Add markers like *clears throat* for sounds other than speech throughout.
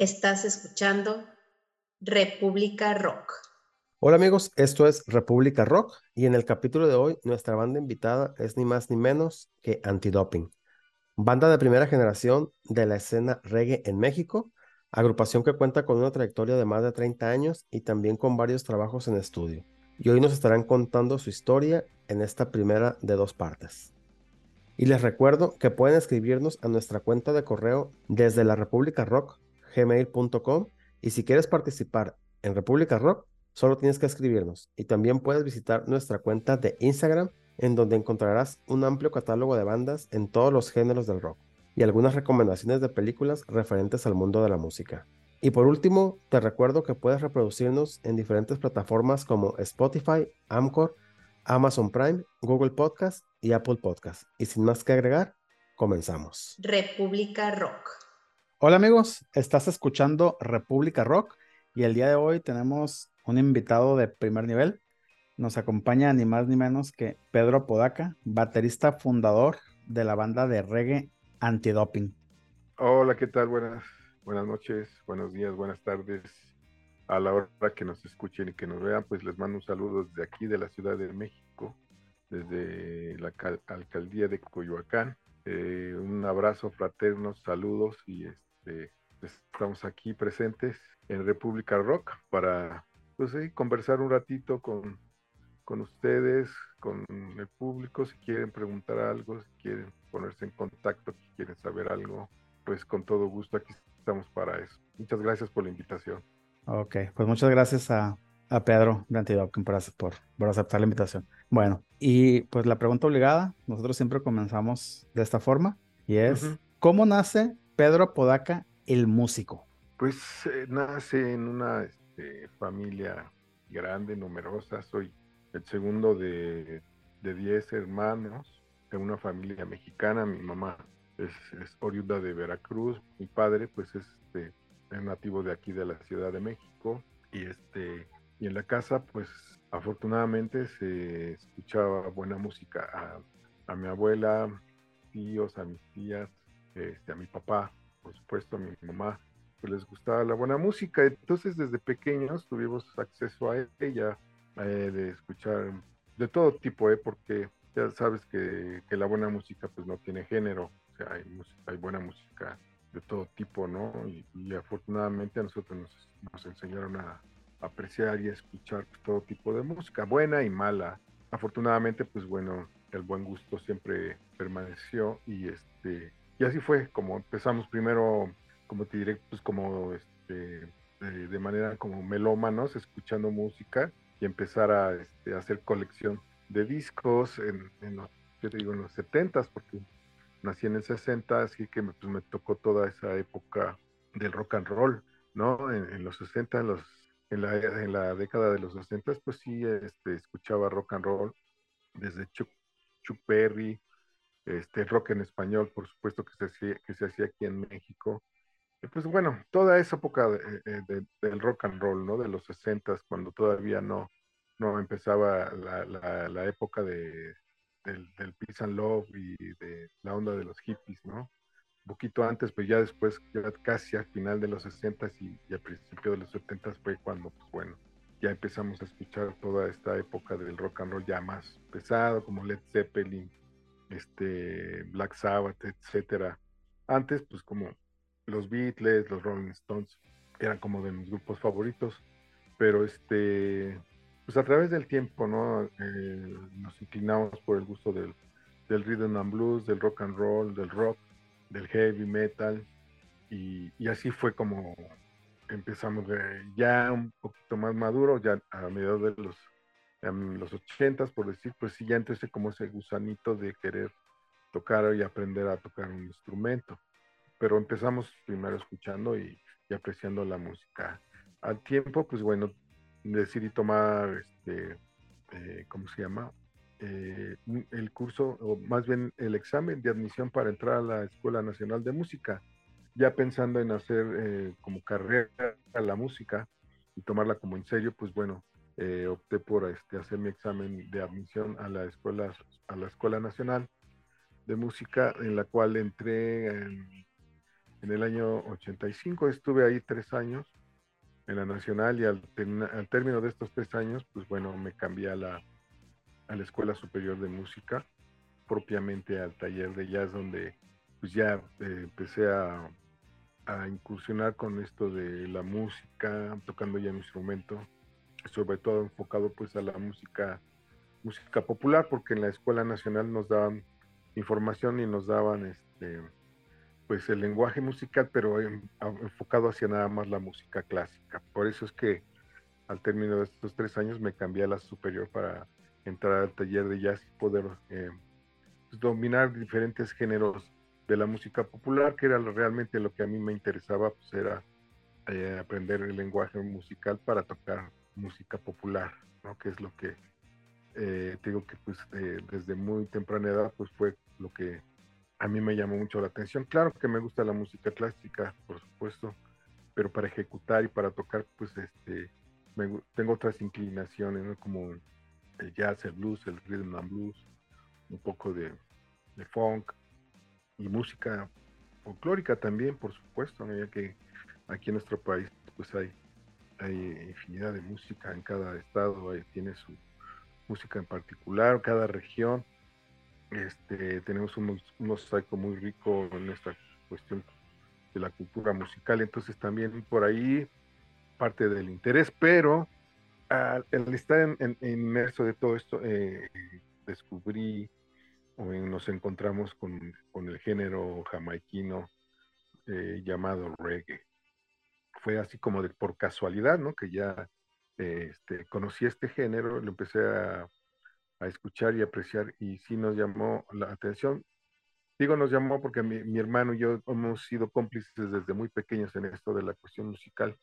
Estás escuchando República Rock. Hola amigos, esto es República Rock y en el capítulo de hoy nuestra banda invitada es ni más ni menos que Antidoping, banda de primera generación de la escena reggae en México, agrupación que cuenta con una trayectoria de más de 30 años y también con varios trabajos en estudio. Y hoy nos estarán contando su historia en esta primera de dos partes. Y les recuerdo que pueden escribirnos a nuestra cuenta de correo desde la República Rock gmail.com y si quieres participar en República Rock, solo tienes que escribirnos y también puedes visitar nuestra cuenta de Instagram en donde encontrarás un amplio catálogo de bandas en todos los géneros del rock y algunas recomendaciones de películas referentes al mundo de la música. Y por último, te recuerdo que puedes reproducirnos en diferentes plataformas como Spotify, Amcor, Amazon Prime, Google Podcast y Apple Podcast. Y sin más que agregar, comenzamos. República Rock. Hola amigos, estás escuchando República Rock y el día de hoy tenemos un invitado de primer nivel. Nos acompaña ni más ni menos que Pedro Podaca, baterista fundador de la banda de reggae Antidoping. Hola, ¿qué tal? Buenas, buenas noches, buenos días, buenas tardes. A la hora que nos escuchen y que nos vean, pues les mando un saludo desde aquí de la Ciudad de México, desde la alcaldía de Coyoacán. Eh, un abrazo fraterno, saludos y este este, estamos aquí presentes en República Rock para pues, conversar un ratito con, con ustedes, con el público, si quieren preguntar algo, si quieren ponerse en contacto, si quieren saber algo, pues con todo gusto aquí estamos para eso. Muchas gracias por la invitación. Ok, pues muchas gracias a, a Pedro de Antidoping por, por, por, aceptar la invitación. Bueno, y pues la pregunta obligada, nosotros siempre comenzamos de esta forma y es, ¿cómo nace Pedro Podaca, el músico? Pues eh, nace en una este, familia grande, numerosa. Soy el segundo de, de diez hermanos de una familia mexicana. Mi mamá es, oriunda de Veracruz. Mi padre, pues, es, este, nativo de aquí de la Ciudad de México. Y este y en la casa, pues, afortunadamente se escuchaba buena música a, a mi abuela, tíos, a mis tías, este, a mi papá, por supuesto, a mi mamá, pues les gustaba la buena música. Entonces, desde pequeños tuvimos acceso a ella, eh, de escuchar de todo tipo, ¿eh? porque ya sabes que, la buena música pues no tiene género, o sea, hay, hay buena música de todo tipo, ¿no? Y, afortunadamente a nosotros nos, enseñaron a apreciar y a escuchar todo tipo de música, buena y mala. Afortunadamente, pues bueno, el buen gusto siempre permaneció y este y así fue como empezamos primero, como te diré, pues como este, de, manera como melómanos, escuchando música y empezar a este, hacer colección de discos en, los, yo digo, en los 70 porque nací en el 60, así que me, pues me tocó toda esa época del rock and roll, ¿no? En, los 60, en, los, en, la, en la década de los 60, pues sí, este, escuchaba rock and roll desde Chuck, Chuck este rock en español, por supuesto que se hacía, que se hacía aquí en México. Pues bueno, toda esa época eh, de, del rock and roll, ¿no? De los 60 cuando todavía no, no empezaba la, la, época de, del, peace and love y de la onda de los hippies, ¿no? Un poquito antes, pues ya después, ya casi al final de los 60 y, y al principio de los 70 fue cuando, pues bueno, ya empezamos a escuchar toda esta época del rock and roll ya más pesado, como Led Zeppelin, este, Black Sabbath, etcétera. Antes, pues como los Beatles, los Rolling Stones, eran como de mis grupos favoritos, pero este, pues a través del tiempo, ¿no? Eh, nos inclinamos por el gusto del, del rhythm and blues, del rock and roll, del rock, del heavy metal, y, y así fue como empezamos ya un poquito más maduro, ya a mediados de los en los ochentas, por decir, pues sí, ya entonces como ese gusanito de querer tocar y aprender a tocar un instrumento. Pero empezamos primero escuchando y, apreciando la música. Al tiempo, pues bueno, decidí tomar, este, eh, ¿cómo se llama? Eh, el curso, o más bien el examen de admisión para entrar a la Escuela Nacional de Música, ya pensando en hacer eh, como carrera la música y tomarla como en serio, pues bueno, eh, opté por este, hacer mi examen de admisión a la escuela, a la escuela nacional de música, en la cual entré en el año 85. Estuve ahí tres años en la Nacional y al, al término de estos tres años, pues bueno, me cambié a la, a la Escuela Superior de Música, propiamente al taller de jazz, donde pues ya eh, empecé a, a, incursionar con esto de la música, tocando ya mi instrumento, sobre todo enfocado pues a la música, música popular, porque en la Escuela Nacional nos daban información y nos daban este pues el lenguaje musical, pero enfocado hacia nada más la música clásica. Por eso es que al término de estos tres años me cambié a la superior para entrar al taller de jazz y poder eh, pues, dominar diferentes géneros de la música popular, que era realmente lo que a mí me interesaba, pues era eh, aprender el lenguaje musical para tocar música popular, ¿no? Que es lo que eh, digo que pues desde muy temprana edad pues fue lo que a mí me llamó mucho la atención. Claro que me gusta la música clásica, por supuesto, pero para ejecutar y para tocar, pues este, tengo otras inclinaciones, como el jazz, el blues, el rhythm and blues, un poco de, funk y música folclórica también, por supuesto, ya que aquí en nuestro país pues hay, hay infinidad de música en cada estado, tiene su música en particular, cada región este, tenemos un, mosaico muy rico en esta cuestión de la cultura musical, entonces también por ahí parte del interés, pero al, estar en, inmerso de todo esto, eh, descubrí o nos encontramos con, el género jamaiquino eh, llamado reggae. Fue así como de por casualidad, ¿no? Que ya este, conocí este género, lo empecé a escuchar y apreciar y sí nos llamó la atención. Digo nos llamó porque mi, hermano y yo hemos sido cómplices desde muy pequeños en esto de la cuestión musical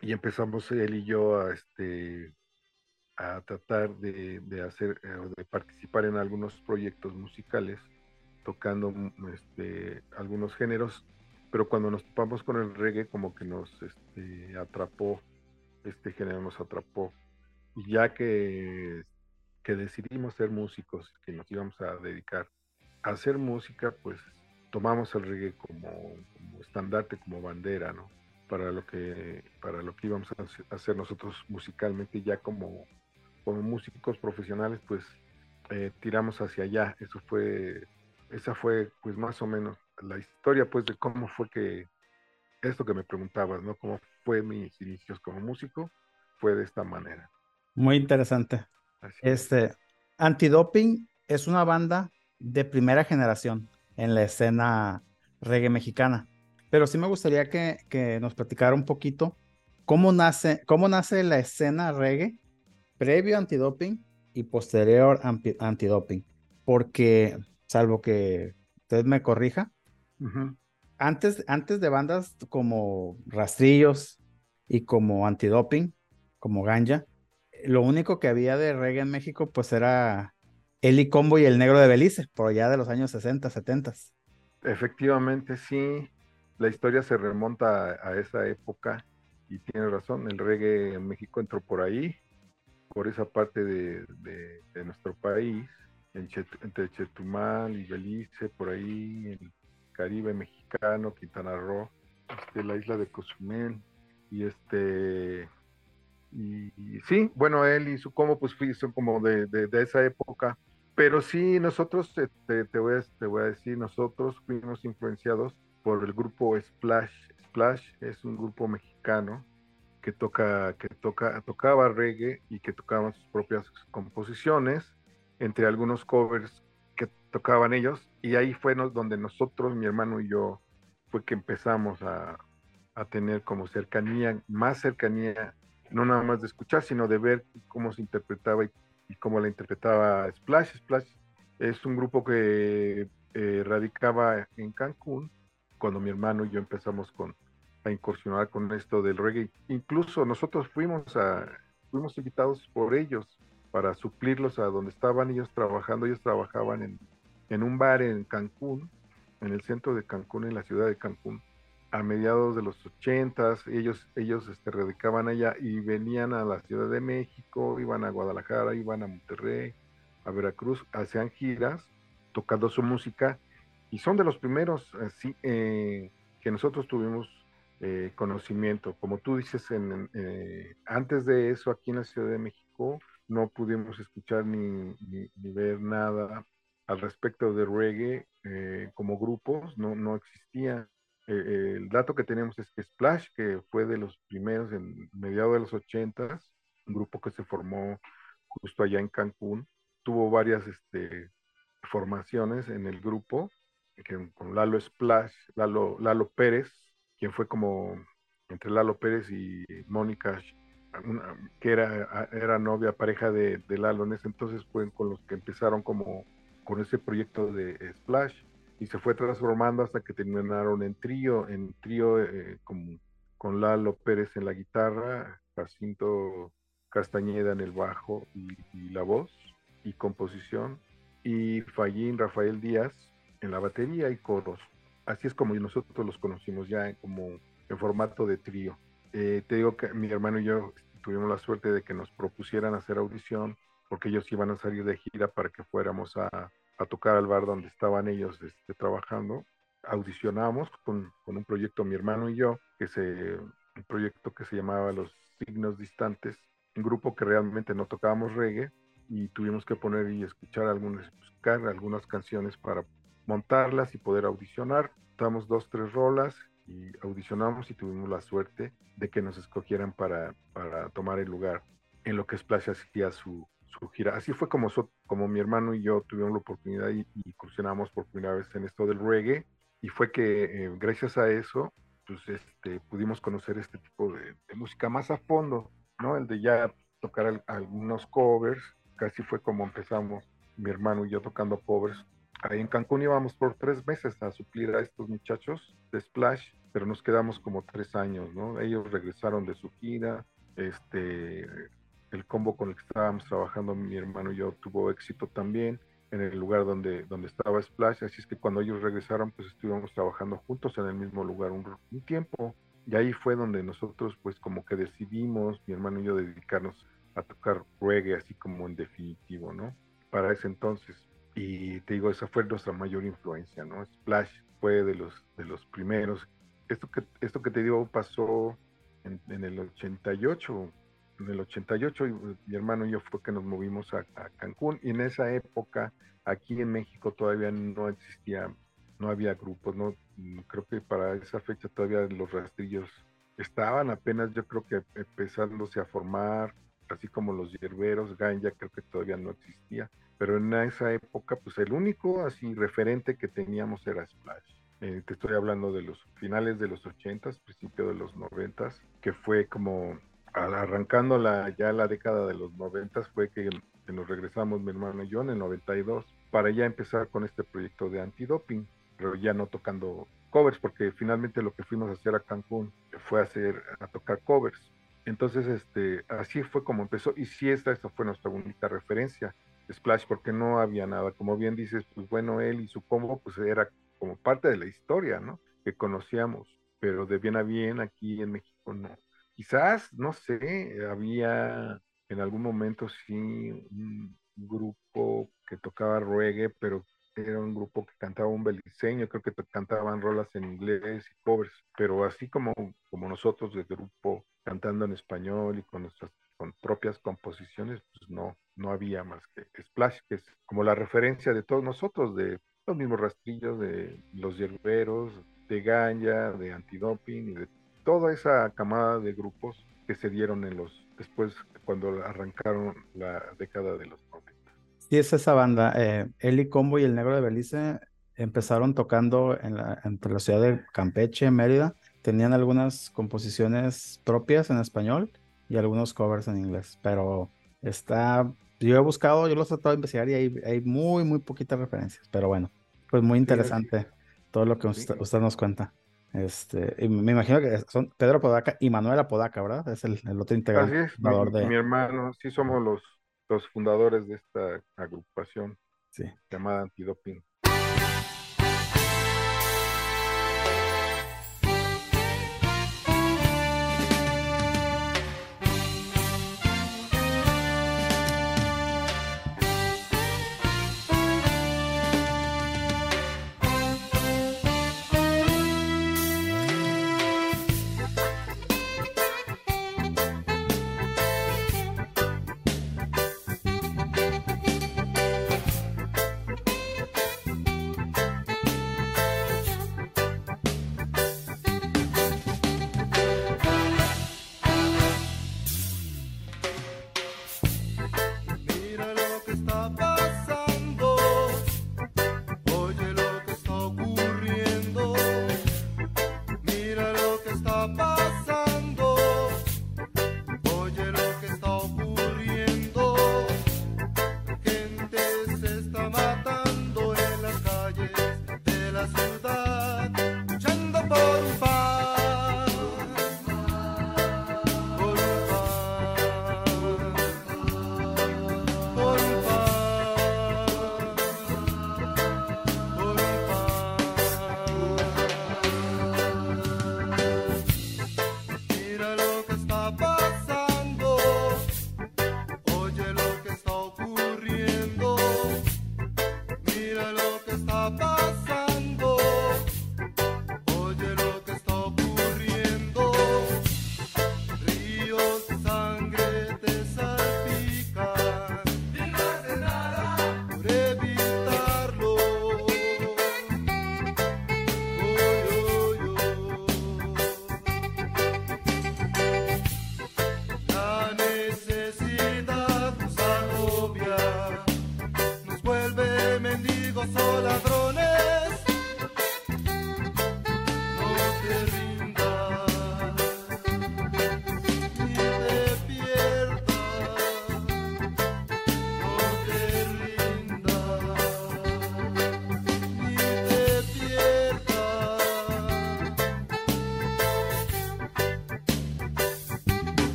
y empezamos él y yo a, este, a tratar de, de hacer eh, o de participar en algunos proyectos musicales tocando este, algunos géneros, pero cuando nos topamos con el reggae como que nos este, atrapó, este género nos atrapó. Y ya que que decidimos ser músicos, que nos íbamos a dedicar a hacer música, pues tomamos el reggae como, estandarte, como bandera, ¿no? Para lo que, para lo que íbamos a hacer nosotros musicalmente, ya como, como músicos profesionales, pues eh, tiramos hacia allá. Eso fue, esa fue, pues más o menos la historia, pues, de cómo fue que esto que me preguntabas, ¿no? Cómo fue mis inicios como músico, fue de esta manera. Muy interesante. Este, Antidoping es una banda de primera generación en la escena reggae mexicana. Pero sí me gustaría que, que nos platicara un poquito cómo nace, cómo nace la escena reggae previo a antidoping y posterior a antidoping. Porque, salvo que usted me corrija, antes, antes de bandas como Rastrillos y como Antidoping, como Ganja, lo único que había de reggae en México, pues era Eli Combo y el Negro de Belice, por allá de los años 60, 70. Efectivamente, sí. La historia se remonta a, esa época y tiene razón, el reggae en México entró por ahí, por esa parte de, nuestro país, entre Chetumal y Belice, por ahí, Caribe mexicano, Quintana Roo, este, la isla de Cozumel, y este y, sí, bueno, él y su como pues son como de, de, esa época, pero sí nosotros, te, te, voy a, te voy a decir, nosotros fuimos influenciados por el grupo Splash. Splash es un grupo mexicano que toca, que toca, tocaba reggae y que tocaban sus propias composiciones, entre algunos covers que tocaban ellos, y ahí fue donde nosotros, mi hermano y yo, fue que empezamos a, a tener como cercanía, más cercanía no nada más de escuchar, sino de ver cómo se interpretaba y, cómo la interpretaba Splash. Splash es un grupo que eh, radicaba en Cancún cuando mi hermano y yo empezamos con, a incursionar con esto del reggae. Incluso nosotros fuimos a fuimos invitados por ellos para suplirlos a donde estaban ellos trabajando. Ellos trabajaban en, en un bar en Cancún, en el centro de Cancún, en la ciudad de Cancún a mediados de los ochentas, ellos, ellos este, radicaban allá y venían a la Ciudad de México, iban a Guadalajara, iban a Monterrey, a Veracruz, hacían giras tocando su música y son de los primeros así, eh, que nosotros tuvimos eh, conocimiento. Como tú dices, en, eh, antes de eso, aquí en la Ciudad de México, no pudimos escuchar ni, ni, ver nada al respecto de reggae eh, como grupos, no, no existía. el dato que tenemos es que Splash, que fue de los primeros en mediados de los ochentas, un grupo que se formó justo allá en Cancún, tuvo varias este, formaciones en el grupo, que, con Lalo Splash, Lalo, Lalo Pérez, quien fue como entre Lalo Pérez y Mónica, que era, era novia, pareja de, Lalo en ese entonces, fue con los que empezaron como con ese proyecto de Splash y se fue transformando hasta que terminaron en trío, en trío eh, con, Lalo Pérez en la guitarra, Jacinto Castañeda en el bajo y, y la voz y composición, y Fallín Rafael Díaz en la batería y coros así es como nosotros los conocimos ya como en formato de trío. Eh, te digo que mi hermano y yo tuvimos la suerte de que nos propusieran hacer audición porque ellos iban a salir de gira para que fuéramos a, tocar al bar donde estaban ellos este, trabajando. Audicionamos con, un proyecto, mi hermano y yo, que se, un proyecto que se llamaba Los Signos Distantes, un grupo que realmente no tocábamos reggae y tuvimos que poner y escuchar algunas, buscar algunas canciones para montarlas y poder audicionar. Damos dos, tres rolas y audicionamos y tuvimos la suerte de que nos escogieran para, para tomar el lugar en lo que Splash hacía su, su gira. Así fue como, como mi hermano y yo tuvimos la oportunidad y, incursionamos por primera vez en esto del reggae y fue que eh, gracias a eso pues este, pudimos conocer este tipo de, música más a fondo, ¿no? El de ya tocar algunos covers, casi fue como empezamos mi hermano y yo tocando covers ahí en Cancún íbamos por tres meses a suplir a estos muchachos de Splash, pero nos quedamos como tres años, ¿no? Ellos regresaron de su gira, este, el combo con el que estábamos trabajando mi hermano y yo tuvo éxito también en el lugar donde, donde estaba Splash, así es que cuando ellos regresaron, pues estuvimos trabajando juntos en el mismo lugar un, un tiempo, y ahí fue donde nosotros, pues como que decidimos, mi hermano y yo, dedicarnos a tocar reggae, así como en definitivo, ¿no? Para ese entonces. Y te digo, esa fue nuestra mayor influencia, ¿no? Splash fue de los, de los primeros. Esto que, esto que te digo pasó en, el 88. En el 88 mi hermano y yo fue que nos movimos a, Cancún y en esa época aquí en México todavía no existía, no había grupos, no creo que para esa fecha todavía los rastrillos estaban apenas yo creo que empezándose a formar, así como los hierberos, Ganja creo que todavía no existía pero en esa época, pues el único así referente que teníamos era Splash. Eh, te estoy hablando de los finales de los 80s, principio de los 90s, que fue como arrancando la, ya la década de los 90s, fue que, nos regresamos mi hermano y yo en el 92 para ya empezar con este proyecto de antidoping, pero ya no tocando covers, porque finalmente lo que fuimos a hacer a Cancún fue hacer, a tocar covers. Entonces, este, así fue como empezó, y sí, esta, esta fue nuestra única referencia. Splash porque no había nada. Como bien dices, pues bueno, él y su combo pues era como parte de la historia, ¿no? Que conocíamos, pero de bien a bien aquí en México no. Quizás, no sé, había en algún momento sí un grupo que tocaba reggae, pero era un grupo que cantaba un beliceño, creo que cantaban rolas en inglés y covers, pero así como, como nosotros de grupo cantando en español y con nuestras con propias composiciones, pues no, no había más que Splash, que es como la referencia de todos nosotros, de los mismos rastrillos, de los hierberos, de Ganja, de Antidoping y de toda esa camada de grupos que se dieron en los después cuando arrancaron la década de los 90. Sí, es esa banda. Eh, Eli Combo y el Negro de Belice empezaron tocando en la, entre la ciudad de Campeche, Mérida. Tenían algunas composiciones propias en español y algunos covers en inglés, pero está, yo he buscado, yo los he tratado de investigar y hay, hay muy, muy poquitas referencias, pero bueno, pues muy interesante todo lo que usted, nos cuenta. Este, y me imagino que son Pedro Podaca y Manuela Podaca, ¿verdad? Es el, el otro integrante. Así es, mi, mi, hermano, sí somos los, los fundadores de esta agrupación sí. llamada Antidoping.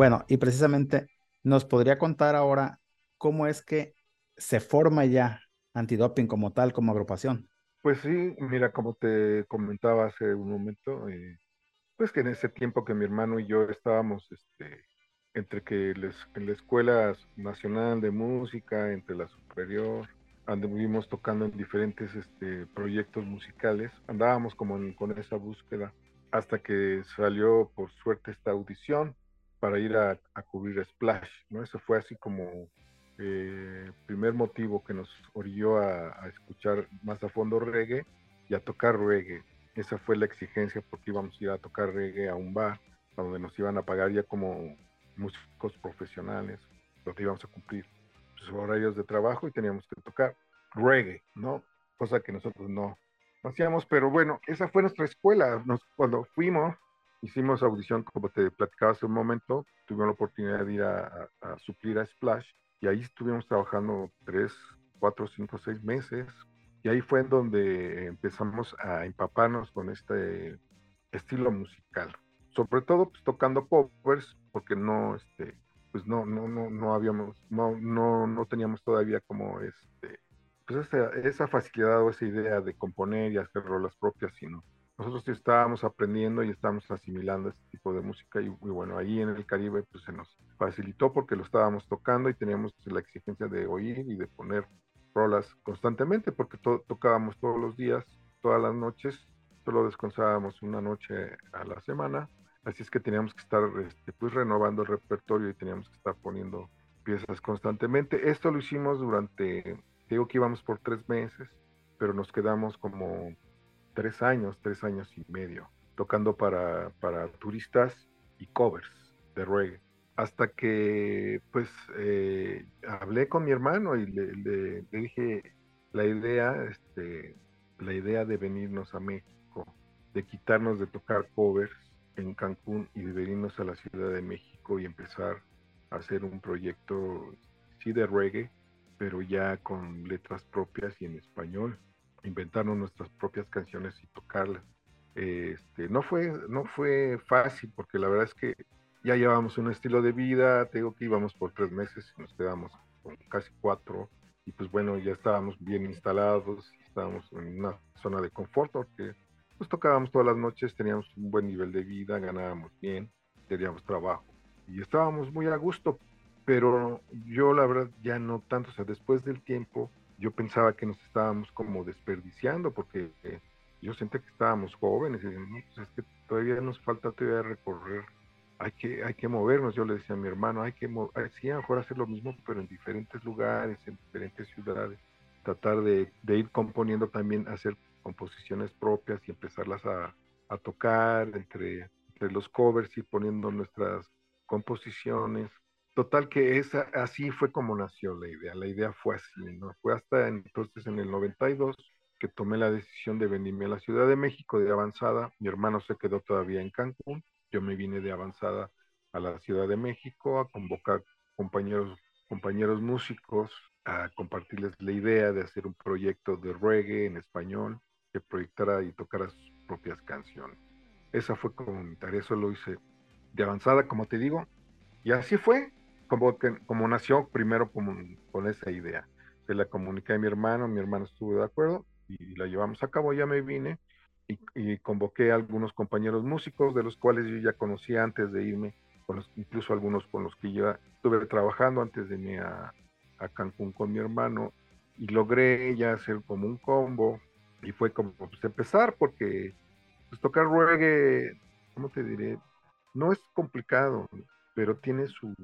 Bueno, y precisamente nos podría contar ahora cómo es que se forma ya antidoping como tal, como agrupación. Pues sí, mira, como te comentaba hace un momento, eh, pues que en ese tiempo que mi hermano y yo estábamos este, entre que les, en la Escuela Nacional de Música, entre la superior, anduvimos tocando en diferentes este, proyectos musicales, andábamos como en- con esa búsqueda hasta que salió por suerte esta audición para ir a, cubrir Splash, ¿no? Eso fue así como eh, primer motivo que nos orilló a, escuchar más a fondo reggae y a tocar reggae. Esa fue la exigencia porque íbamos a ir a tocar reggae a un bar donde nos iban a pagar ya como músicos profesionales, donde íbamos a cumplir pues, horarios de trabajo y teníamos que tocar reggae, ¿no? Cosa que nosotros no hacíamos, pero bueno, esa fue nuestra escuela. Nos, cuando fuimos, hicimos audición, como te platicaba hace un momento, tuvimos la oportunidad de ir a, a, a suplir a Splash y ahí estuvimos trabajando tres, cuatro, cinco, seis meses. Y ahí fue en donde empezamos a empaparnos con este estilo musical. Sobre todo pues, tocando covers, porque no, este, pues no, no, no, no habíamos, no, no, no teníamos todavía como este, pues esa, esa facilidad o esa idea de componer y hacer rolas propias, sino nosotros sí estábamos aprendiendo y estábamos asimilando este tipo de música y, y, bueno, ahí en el Caribe pues se nos facilitó porque lo estábamos tocando y teníamos la exigencia de oír y de poner rolas constantemente porque to tocábamos todos los días, todas las noches, solo descansábamos una noche a la semana, así es que teníamos que estar este, pues renovando el repertorio y teníamos que estar poniendo piezas constantemente. Esto lo hicimos durante, digo que íbamos por tres meses, pero nos quedamos como tres años, tres años y medio, tocando para, para turistas y covers de reggae. Hasta que pues eh, hablé con mi hermano y le, le, dije la idea, este, la idea de venirnos a México, de quitarnos de tocar covers en Cancún y de venirnos a la Ciudad de México y empezar a hacer un proyecto, sí de reggae, pero ya con letras propias y en español inventarnos nuestras propias canciones y tocarlas. Este, no, fue, no fue fácil porque la verdad es que ya llevamos un estilo de vida, te digo que íbamos por tres meses y nos quedamos casi cuatro y pues bueno, ya estábamos bien instalados, estábamos en una zona de confort porque pues tocábamos todas las noches, teníamos un buen nivel de vida, ganábamos bien, teníamos trabajo y estábamos muy a gusto, pero yo la verdad ya no tanto, o sea, después del tiempo yo pensaba que nos estábamos como desperdiciando porque eh, yo sentía que estábamos jóvenes y no, pues es que todavía nos falta todavía recorrer, hay que, hay que movernos, yo le decía a mi hermano, hay que sí, a lo mejor hacer lo mismo pero en diferentes lugares, en diferentes ciudades, tratar de, de ir componiendo también, hacer composiciones propias y empezarlas a, a tocar entre, entre los covers y poniendo nuestras composiciones Total que esa, así fue como nació la idea, la idea fue así, ¿no? Fue hasta entonces en el 92 que tomé la decisión de venirme a la Ciudad de México de avanzada, mi hermano se quedó todavía en Cancún, yo me vine de avanzada a la Ciudad de México a convocar compañeros, compañeros músicos, a compartirles la idea de hacer un proyecto de reggae en español que proyectara y tocara sus propias canciones. Esa fue como mi tarea, eso lo hice de avanzada, como te digo, y así fue, como, como nació primero con esa idea. Se la comuniqué a mi hermano, mi hermano estuvo de acuerdo y la llevamos a cabo, ya me vine y, convoqué a algunos compañeros músicos de los cuales yo ya conocía antes de irme, con incluso algunos con los que yo estuve trabajando antes de irme a, a Cancún con mi hermano y logré ya hacer como un combo y fue como pues, empezar porque pues, tocar reggae, ¿cómo te diré? No es complicado, pero tiene su,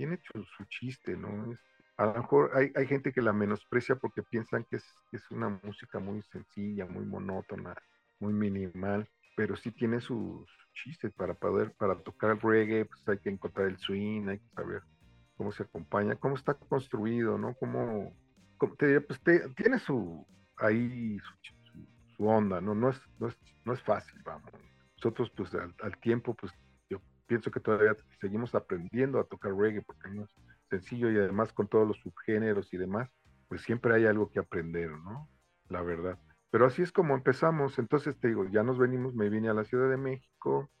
tiene su, su chiste, ¿no? Es, a lo mejor hay, hay, gente que la menosprecia porque piensan que es, es, una música muy sencilla, muy monótona, muy minimal, pero sí tiene su, su, chiste para poder, para tocar el reggae, pues hay que encontrar el swing, hay que saber cómo se acompaña, cómo está construido, ¿no? Cómo, cómo te, pues te, tiene su, ahí su, su, onda, ¿no? No es, no es, no es fácil, vamos. Nosotros, pues al, al tiempo, pues pienso que todavía seguimos aprendiendo a tocar reggae porque no es sencillo y además con todos los subgéneros y demás, pues siempre hay algo que aprender, ¿no? La verdad. Pero así es como empezamos. Entonces te digo, ya nos venimos, me vine a la Ciudad de México,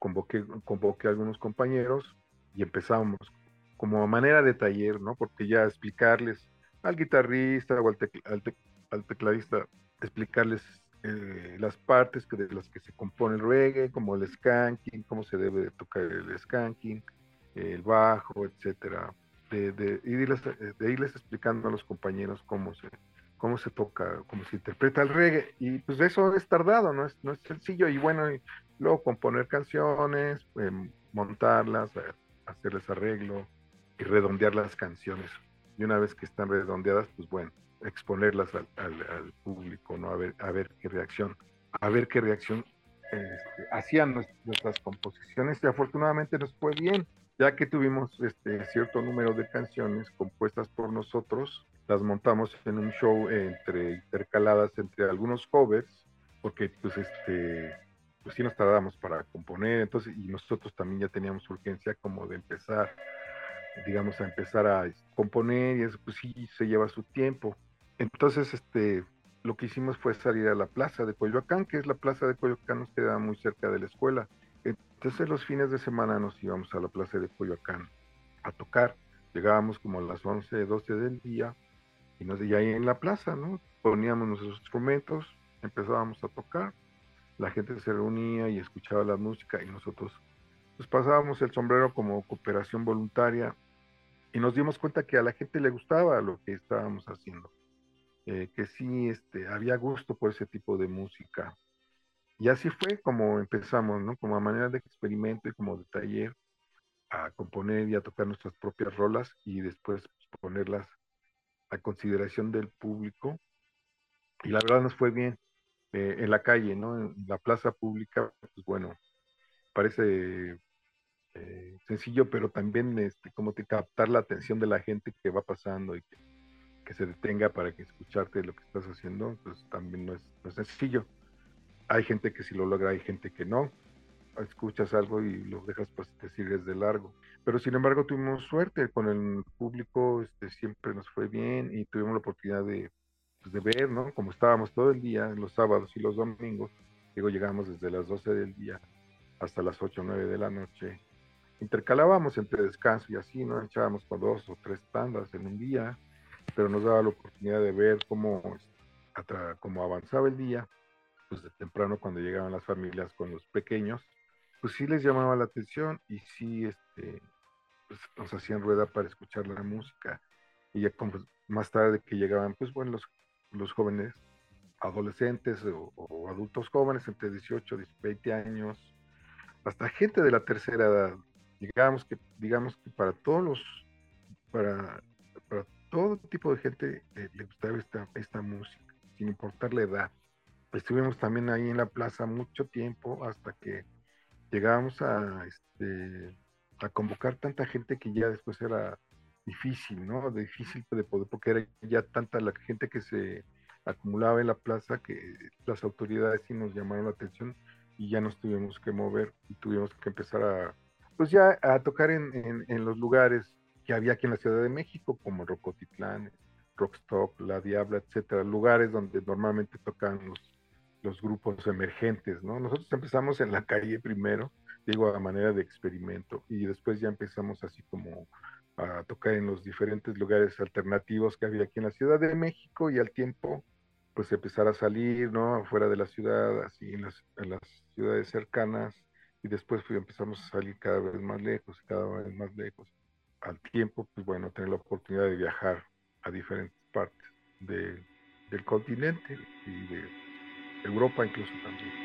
convoqué, convoqué a algunos compañeros y empezamos como manera de taller, ¿no? Porque ya explicarles al guitarrista o al, tecl al, al tecladista, explicarles eh, las partes que de las que se compone el reggae, como el skanking, cómo se debe de tocar el skanking, el bajo, etcétera, de, de, irles, de, irles, explicando a los compañeros cómo se, cómo se toca, cómo se interpreta el reggae, y pues eso es tardado, no es, no es sencillo, y bueno, luego componer canciones, eh, montarlas, hacerles arreglo y redondear las canciones. Y una vez que están redondeadas, pues bueno, exponerlas al, al, público, ¿no? A ver, a ver qué reacción, a ver qué reacción este, hacían nuestras composiciones y afortunadamente nos fue bien. Ya que tuvimos este cierto número de canciones compuestas por nosotros, las montamos en un show entre intercaladas entre algunos covers, porque pues este pues sí nos tardábamos para componer, entonces y nosotros también ya teníamos urgencia como de empezar digamos a empezar a componer y eso pues sí se lleva su tiempo. Entonces este lo que hicimos fue salir a la plaza de Coyoacán, que es la plaza de Coyoacán, nos queda muy cerca de la escuela. Entonces los fines de semana nos íbamos a la plaza de Coyoacán a tocar. Llegábamos como a las 11, 12 del día y nos y ahí en la plaza, ¿no? Poníamos nuestros instrumentos, empezábamos a tocar, la gente se reunía y escuchaba la música y nosotros pues pasábamos el sombrero como cooperación voluntaria y nos dimos cuenta que a la gente le gustaba lo que estábamos haciendo, eh, que sí este, había gusto por ese tipo de música. Y así fue como empezamos, ¿no? Como a manera de experimento y como de taller, a componer y a tocar nuestras propias rolas y después ponerlas a consideración del público. Y la verdad nos fue bien eh, en la calle, ¿no? En la plaza pública, pues bueno, parece eh, sencillo, pero también este, como captar la atención de la gente que va pasando y que, que, se detenga para que escucharte lo que estás haciendo, pues también no es, no es sencillo. Hay gente que sí lo logra, hay gente que no. Escuchas algo y lo dejas, pues te sigues de largo. Pero sin embargo tuvimos suerte con el público, este, siempre nos fue bien y tuvimos la oportunidad de, pues, de ver, ¿no? Como estábamos todo el día, los sábados y los domingos, digo, llegamos desde las 12 del día hasta las 8 o 9 de la noche. Intercalábamos entre descanso y así, ¿no? Echábamos con dos o tres tandas en un día, pero nos daba la oportunidad de ver cómo, cómo avanzaba el día, pues de temprano cuando llegaban las familias con los pequeños, pues sí les llamaba la atención y sí este, pues nos hacían rueda para escuchar la música. Y ya más tarde que llegaban, pues bueno, los, los jóvenes, adolescentes o, adultos jóvenes entre 18 y 20 años, hasta gente de la tercera edad. Digamos que, digamos que para todos los, para todo tipo de gente le, gustaba esta, esta música, sin importar la edad. Estuvimos también ahí en la plaza mucho tiempo hasta que llegábamos a, este, a convocar tanta gente que ya después era difícil, ¿no? Difícil de poder, porque era ya tanta la gente que se acumulaba en la plaza que las autoridades sí nos llamaron la atención y ya nos tuvimos que mover y tuvimos que empezar a, pues ya a tocar en los lugares que había aquí en la Ciudad de México, como Rocotitlán, Rockstock, La Diabla, etcétera, lugares donde normalmente tocan los, los grupos emergentes, ¿no? Nosotros empezamos en la calle primero, digo, a manera de experimento, y después ya empezamos así como a tocar en los diferentes lugares alternativos que había aquí en la Ciudad de México y al tiempo pues empezar a salir, ¿no? Afuera de la ciudad, así en las, en las ciudades cercanas, y después pues, empezamos a salir cada vez más lejos, cada vez más lejos. Al tiempo, pues bueno, tener la oportunidad de viajar a diferentes partes de, del continente y de Europa incluso también.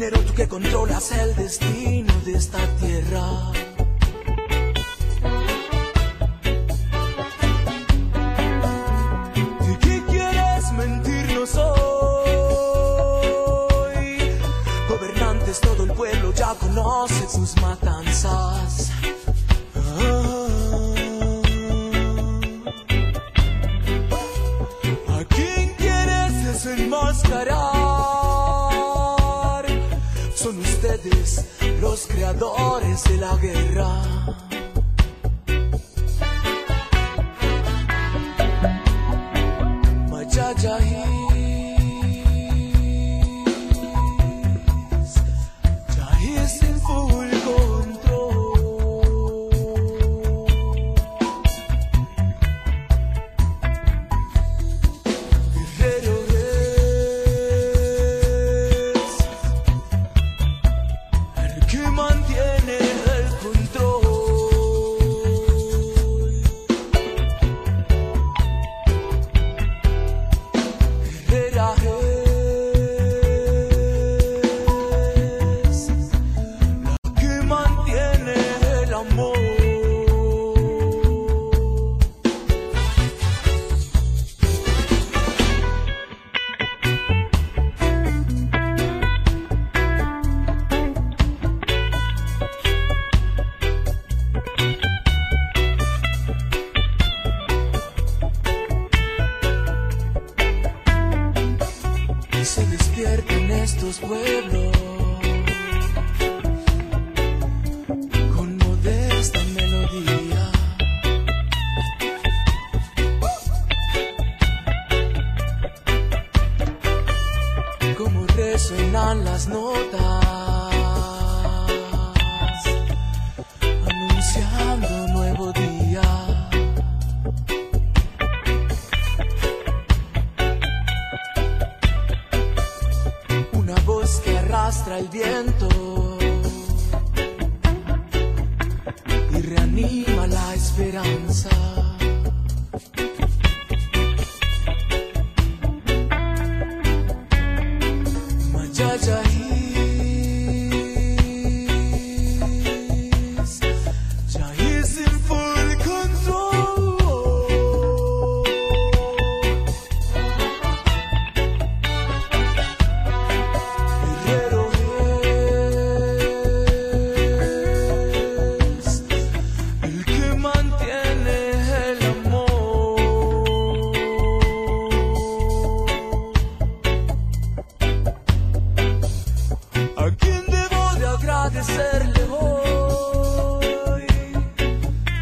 Dinero, tú que controlas el destino de esta tierra.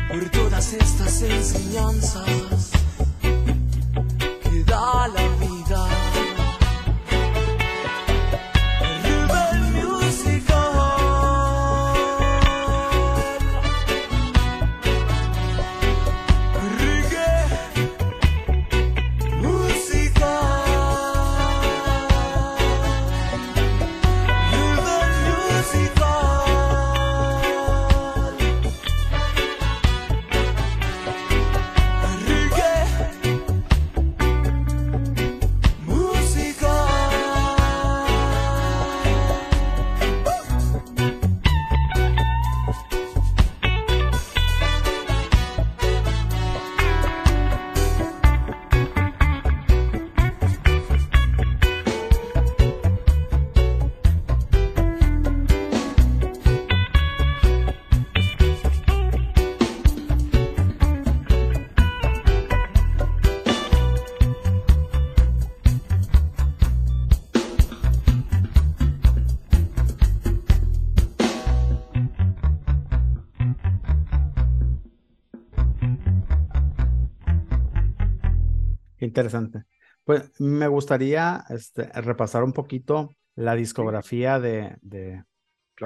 Por todas estas enseñanzas interesante. Pues me gustaría este, repasar un poquito la discografía de, de,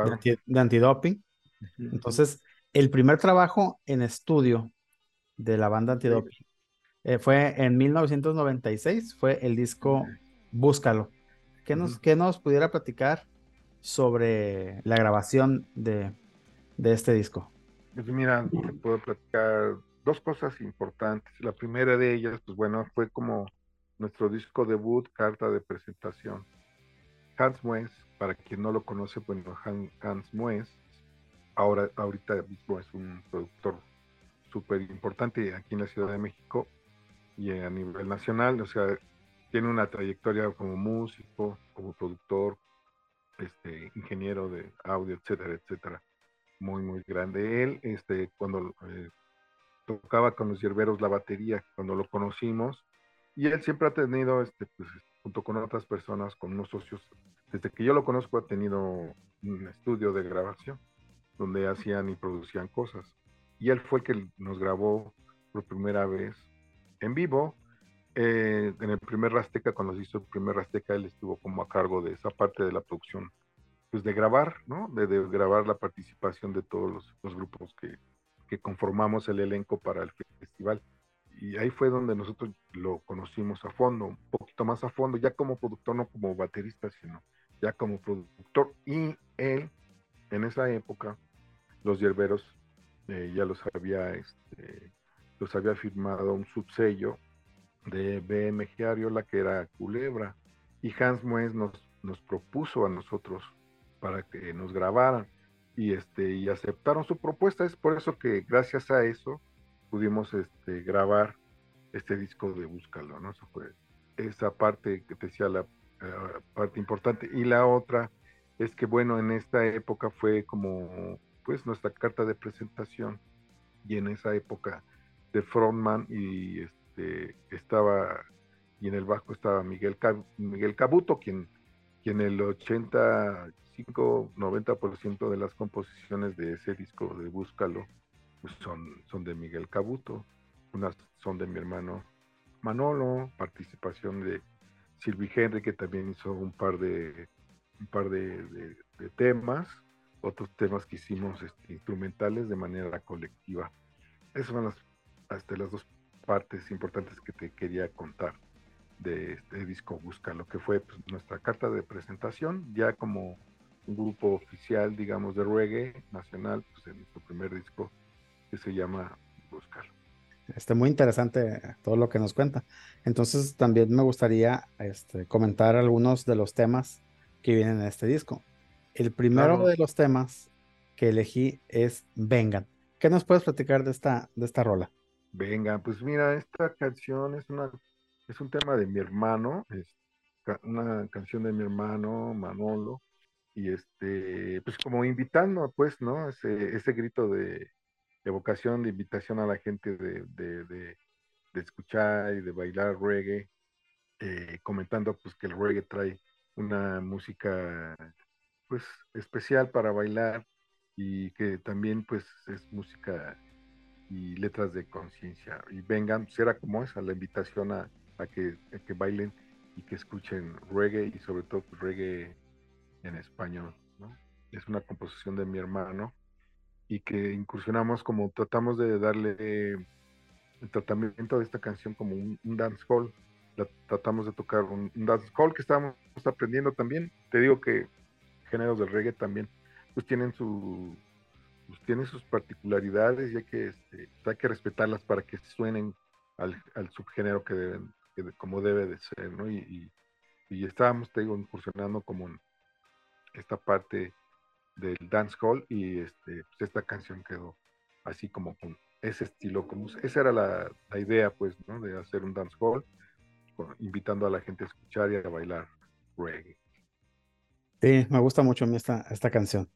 de, anti- de antidoping. Entonces, el primer trabajo en estudio de la banda antidoping eh, fue en 1996, fue el disco Búscalo. ¿Qué nos, qué nos pudiera platicar sobre la grabación de, de este disco? Pues mira, te puedo platicar dos cosas importantes. La primera de ellas, pues bueno, fue como nuestro disco debut, Carta de Presentación. Hans Mues, para quien no lo conoce, bueno, Hans Mues, ahora, ahorita mismo es un productor súper importante aquí en la Ciudad de México y a nivel nacional, o sea, tiene una trayectoria como músico, como productor, este, ingeniero de audio, etcétera, etcétera, muy, muy grande. Él, este, cuando eh, tocaba con los hierberos la batería, cuando lo conocimos, y él siempre ha tenido, este, pues, junto con otras personas, con unos socios, desde que yo lo conozco ha tenido un estudio de grabación donde hacían y producían cosas. Y él fue el que nos grabó por primera vez en vivo. Eh, en el primer Rasteca, cuando se hizo el primer Rasteca, él estuvo como a cargo de esa parte de la producción, pues de grabar, ¿no? De, grabar la participación de todos los, los grupos que, que conformamos el elenco para el festival y ahí fue donde nosotros lo conocimos a fondo, un poquito más a fondo, ya como productor, no como baterista, sino ya como productor. Y él, en esa época, los hierberos eh, ya los había, este, los había firmado un subsello de BMG Ariola que era Culebra. Y Hans Mues nos, nos propuso a nosotros para que nos grabaran y, este, y aceptaron su propuesta. Es por eso que gracias a eso pudimos este, grabar este disco de Búscalo, ¿no? Eso fue esa parte que te decía la parte importante. Y la otra es que, bueno, en esta época fue como, pues, nuestra carta de presentación. Y en esa época de frontman y este, estaba, y en el bajo estaba Miguel, Miguel Cabuto, quien, quien el 85, 90% de las composiciones de ese disco de Búscalo son, son de Miguel Cabuto, unas son de mi hermano Manolo, participación de Silvi Henry, que también hizo un par de, un par de, temas, otros temas que hicimos este, instrumentales de manera colectiva. Esas son las, hasta las dos partes importantes que te quería contar de este disco Busca, lo que fue pues, nuestra carta de presentación, ya como un grupo oficial, digamos, de reggae nacional, pues en nuestro primer disco que se llama Buscar. Está muy interesante todo lo que nos cuenta. Entonces también me gustaría este, comentar algunos de los temas que vienen en este disco. El primero de los temas que elegí es Vengan. ¿Qué nos puedes platicar de esta, de esta rola? Vengan, pues mira, esta canción es una es un tema de mi hermano, es una canción de mi hermano Manolo, y este, pues como invitando, pues, ¿no? Ese, ese grito de, evocación, de invitación a la gente de, de, escuchar y de bailar reggae, eh, comentando pues que el reggae trae una música pues especial para bailar y que también pues es música y letras de conciencia. Y vengan, será pues, como esa la invitación a, que, que, bailen y que escuchen reggae y sobre todo pues, reggae en español. ¿no? Es una composición de mi hermano y que incursionamos como tratamos de darle el tratamiento de esta canción como un, dance hall. tratamos de tocar un, dance hall que estábamos aprendiendo también. Te digo que géneros del reggae también pues tienen su pues tienen sus particularidades y hay que, este, hay que respetarlas para que suenen al, subgénero que deben, como debe de ser, ¿no? Y, y, estábamos, te digo, incursionando como en esta parte del dance hall y este, pues esta canción quedó así como con ese estilo, como esa era la, idea pues, ¿no? De hacer un dance hall, invitando a la gente a escuchar y a bailar reggae. Sí, me gusta mucho a mí esta, esta canción.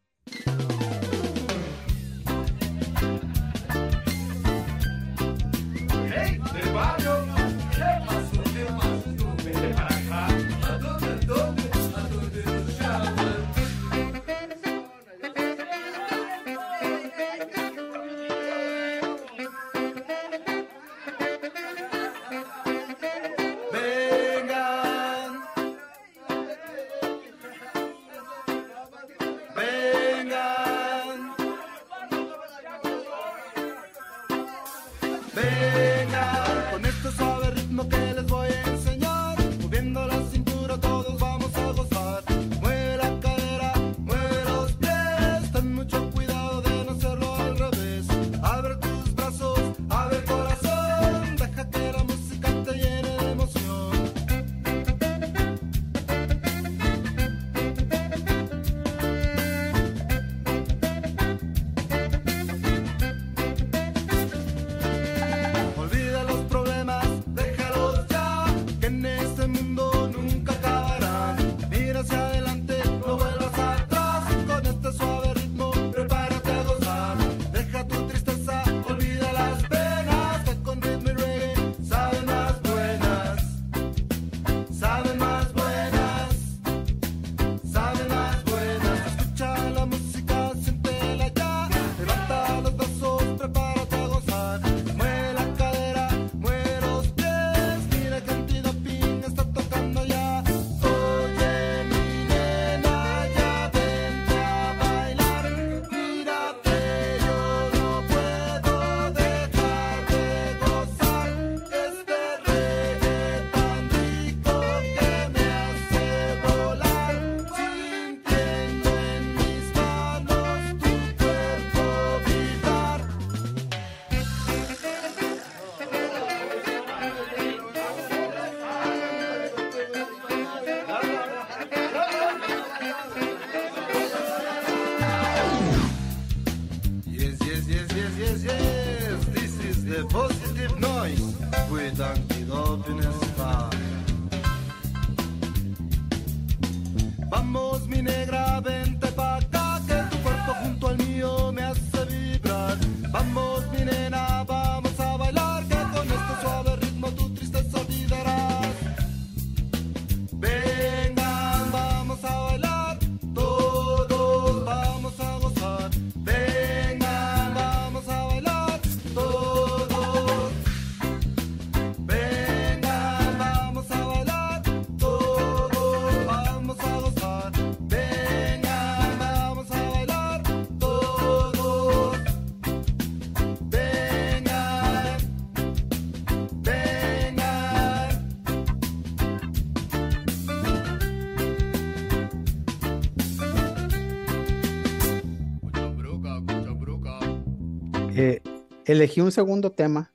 Eh, elegí un segundo tema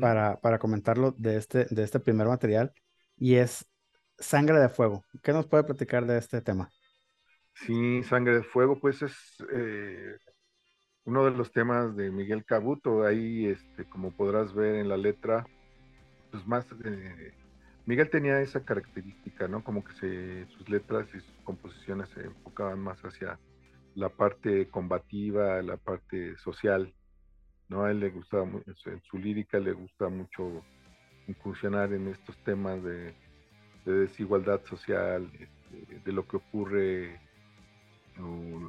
para, para comentarlo de este, de este primer material y es Sangre de Fuego. ¿Qué nos puede platicar de este tema? Sí, Sangre de Fuego, pues es eh, uno de los temas de Miguel Cabuto. Ahí, este, como podrás ver en la letra, pues más, eh, Miguel tenía esa característica, ¿no? Como que se, sus letras y sus composiciones se enfocaban más hacia la parte combativa, la parte social, ¿no? A él le gustaba, en su, lírica le gusta mucho incursionar en estos temas de, de desigualdad social, este, de lo que ocurre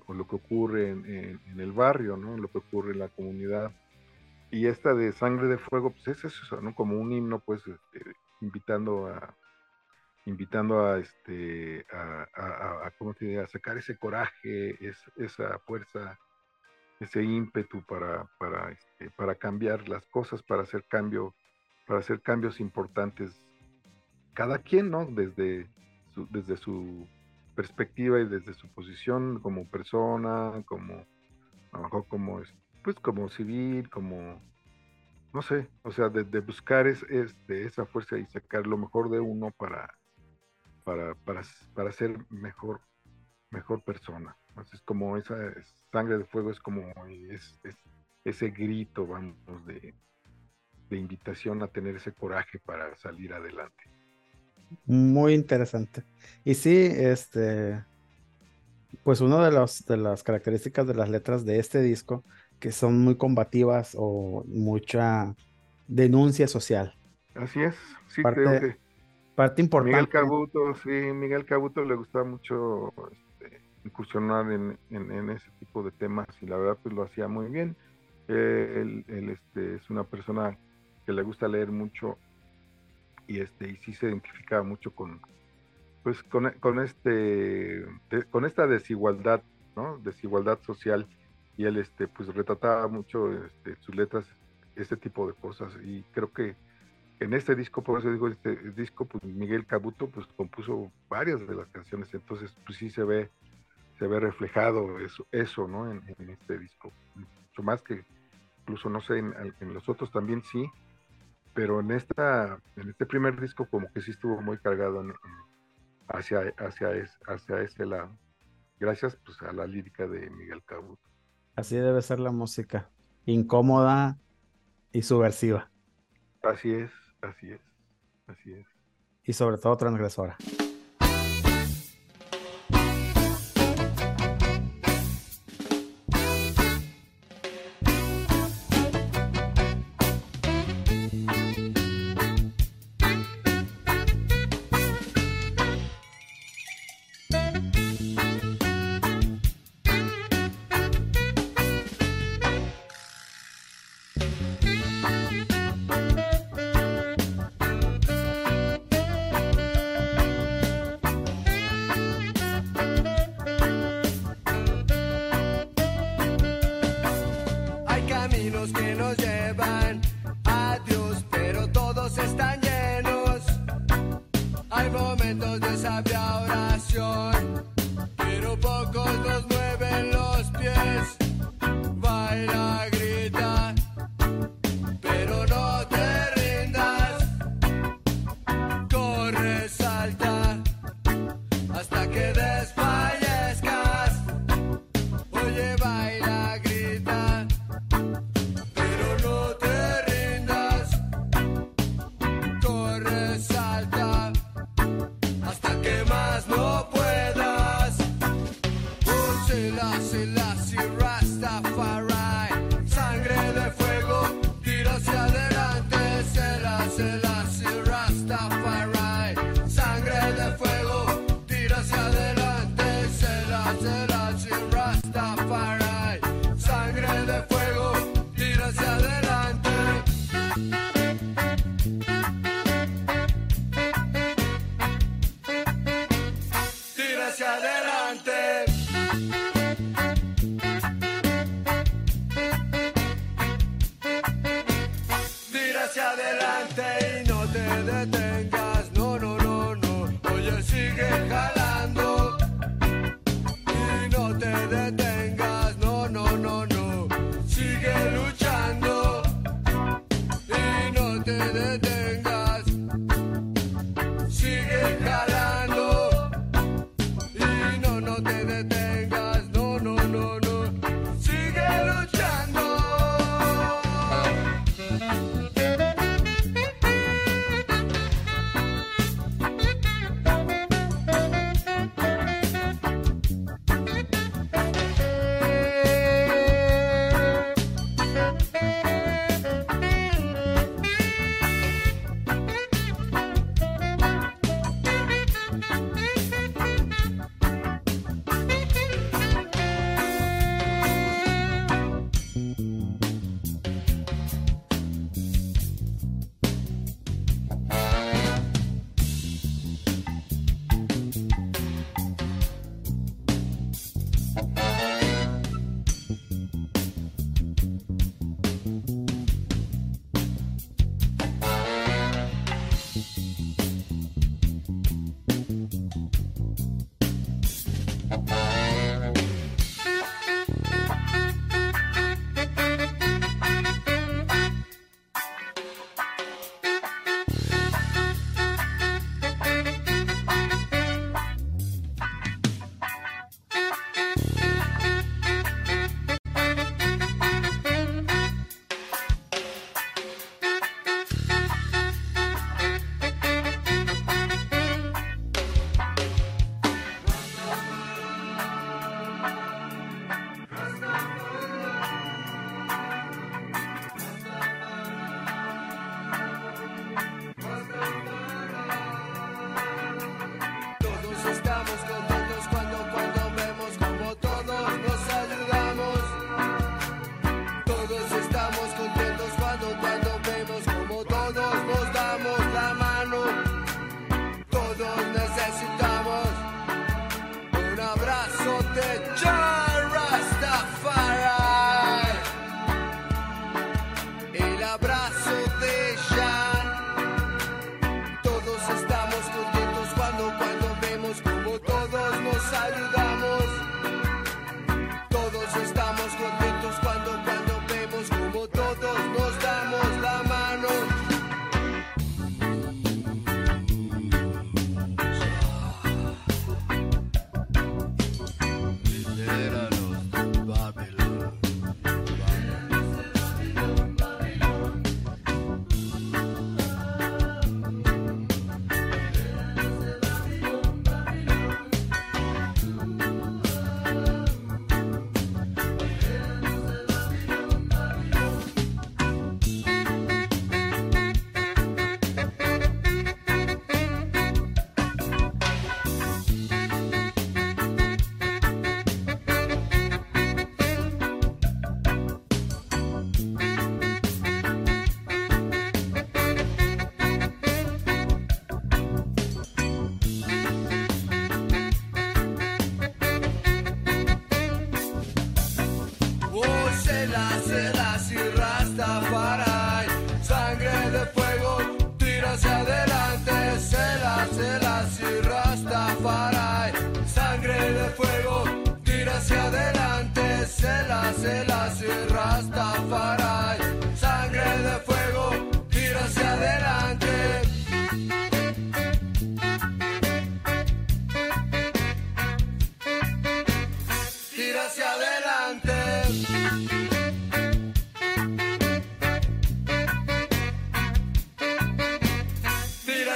o, lo que ocurre en el barrio, ¿no? Lo que ocurre en la comunidad. Y esta de Sangre de Fuego, pues es eso, ¿no? Como un himno, pues, este, invitando a invitando a este a, a- ¿cómo te a sacar ese coraje, es- esa fuerza, ese ímpetu para, para, este, para cambiar las cosas, para hacer cambio, para hacer cambios importantes. Cada quien, ¿no? Desde su, desde su perspectiva y desde su posición como persona, como a lo mejor como es- pues como civil, como no sé, o sea, de, de buscar es, este, esa fuerza y sacar lo mejor de uno para, para, para, para ser mejor, mejor persona. Entonces, como esa sangre de fuego es como es, es- ese grito, vamos, de, de invitación a tener ese coraje para salir adelante. Muy interesante. Y sí, este, pues una de los, de las características de las letras de este disco, que son muy combativas o mucha denuncia social. Así es, sí, Parte creo que Parte importante. Miguel Cabuto, sí, Miguel Cabuto le gustaba mucho este, incursionar en, en- en ese tipo de temas y la verdad pues lo hacía muy bien. Él, él, este, es una persona que le gusta leer mucho y este y sí se identificaba mucho con pues con, con este de- con esta desigualdad, ¿no? Desigualdad social y él este pues retrataba mucho este, sus letras este tipo de cosas y creo que en este disco, por eso digo, este disco, pues Miguel Cabuto pues compuso varias de las canciones, entonces pues sí se ve, se ve reflejado eso, eso ¿no? En, en este disco. Mucho más que incluso no sé, en, en los otros también sí, pero en esta, en este primer disco como que sí estuvo muy cargado en- hacia, hacia, es- hacia ese lado. Gracias pues a la lírica de Miguel Cabuto. Así debe ser la música. Incómoda y subversiva. Así es, así es, así es. Y sobre todo transgresora. De sabia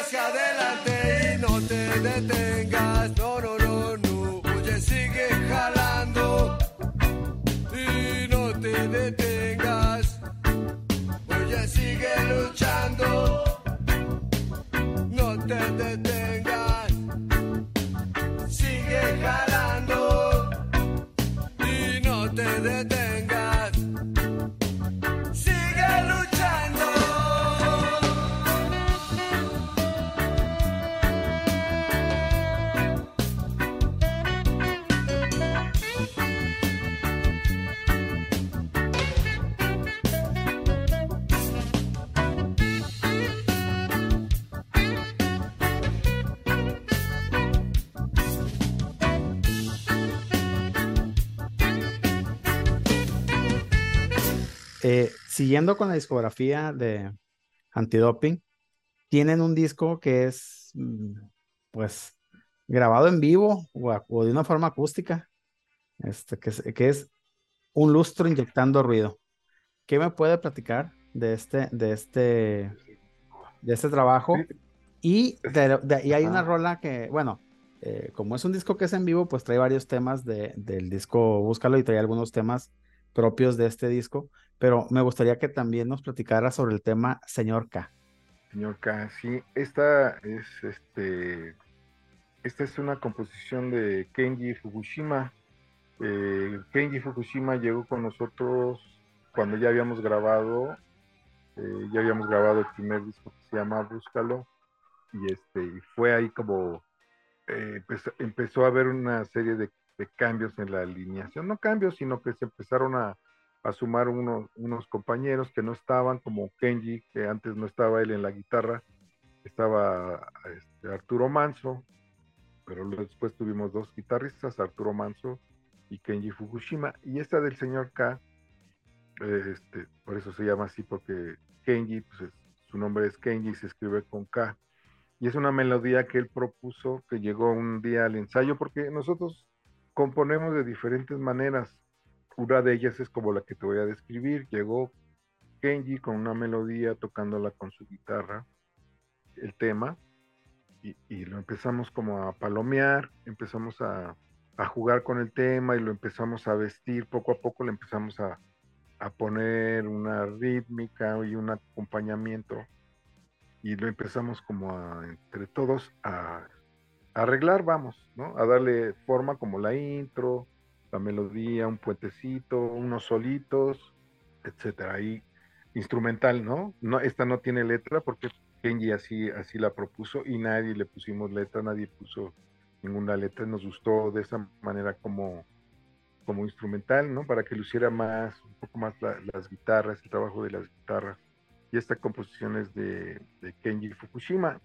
Tira hacia adelante siguiendo con la discografía de Antidoping, tienen un disco que es, mm, pues, grabado en vivo o, a- o de una forma acústica, este, que, es, que es un lustro inyectando ruido. ¿Qué me puede platicar de este, de este, de este trabajo? Y, de- de- y hay una rola que, bueno, eh, como es un disco que es en vivo, pues trae varios temas de, del disco Búscalo y trae algunos temas propios de este disco, pero me gustaría que también nos platicara sobre el tema Señor K. Señor K, sí, esta es este, esta es una composición de Kenji Fukushima. Eh, Kenji Fukushima llegó con nosotros cuando ya habíamos grabado, eh, ya habíamos grabado el primer disco que se llama Búscalo, y este, y fue ahí como eh, empezó, empezó a haber una serie de, de cambios en la alineación, no cambios, sino que se empezaron a, a sumar unos, unos compañeros que no estaban, como Kenji, que antes no estaba él en la guitarra, estaba este, Arturo Manso, pero después tuvimos dos guitarristas, Arturo Manso y Kenji Fukushima, y esta del señor K, este, por eso se llama así, porque Kenji, pues es- su nombre es Kenji se escribe con K, y es una melodía que él propuso, que llegó un día al ensayo, porque nosotros componemos de diferentes maneras, una de ellas es como la que te voy a describir, llegó Kenji con una melodía tocándola con su guitarra, el tema, y, lo empezamos como a palomear, empezamos a, jugar con el tema y lo empezamos a vestir, poco a poco le empezamos a, a poner una rítmica y un acompañamiento y lo empezamos como a, entre todos a, a arreglar, vamos, ¿no? A darle forma como la intro, la melodía, un puentecito, unos solitos, etcétera. Y instrumental, ¿no? No, esta no tiene letra porque Kenji así, así la propuso y nadie le pusimos letra, nadie puso ninguna letra. Nos gustó de esa manera como, como instrumental, ¿no? Para que luciera más, un poco más la- las guitarras, el trabajo de las guitarras. Y esta composición es de, de Kenji Fukushima,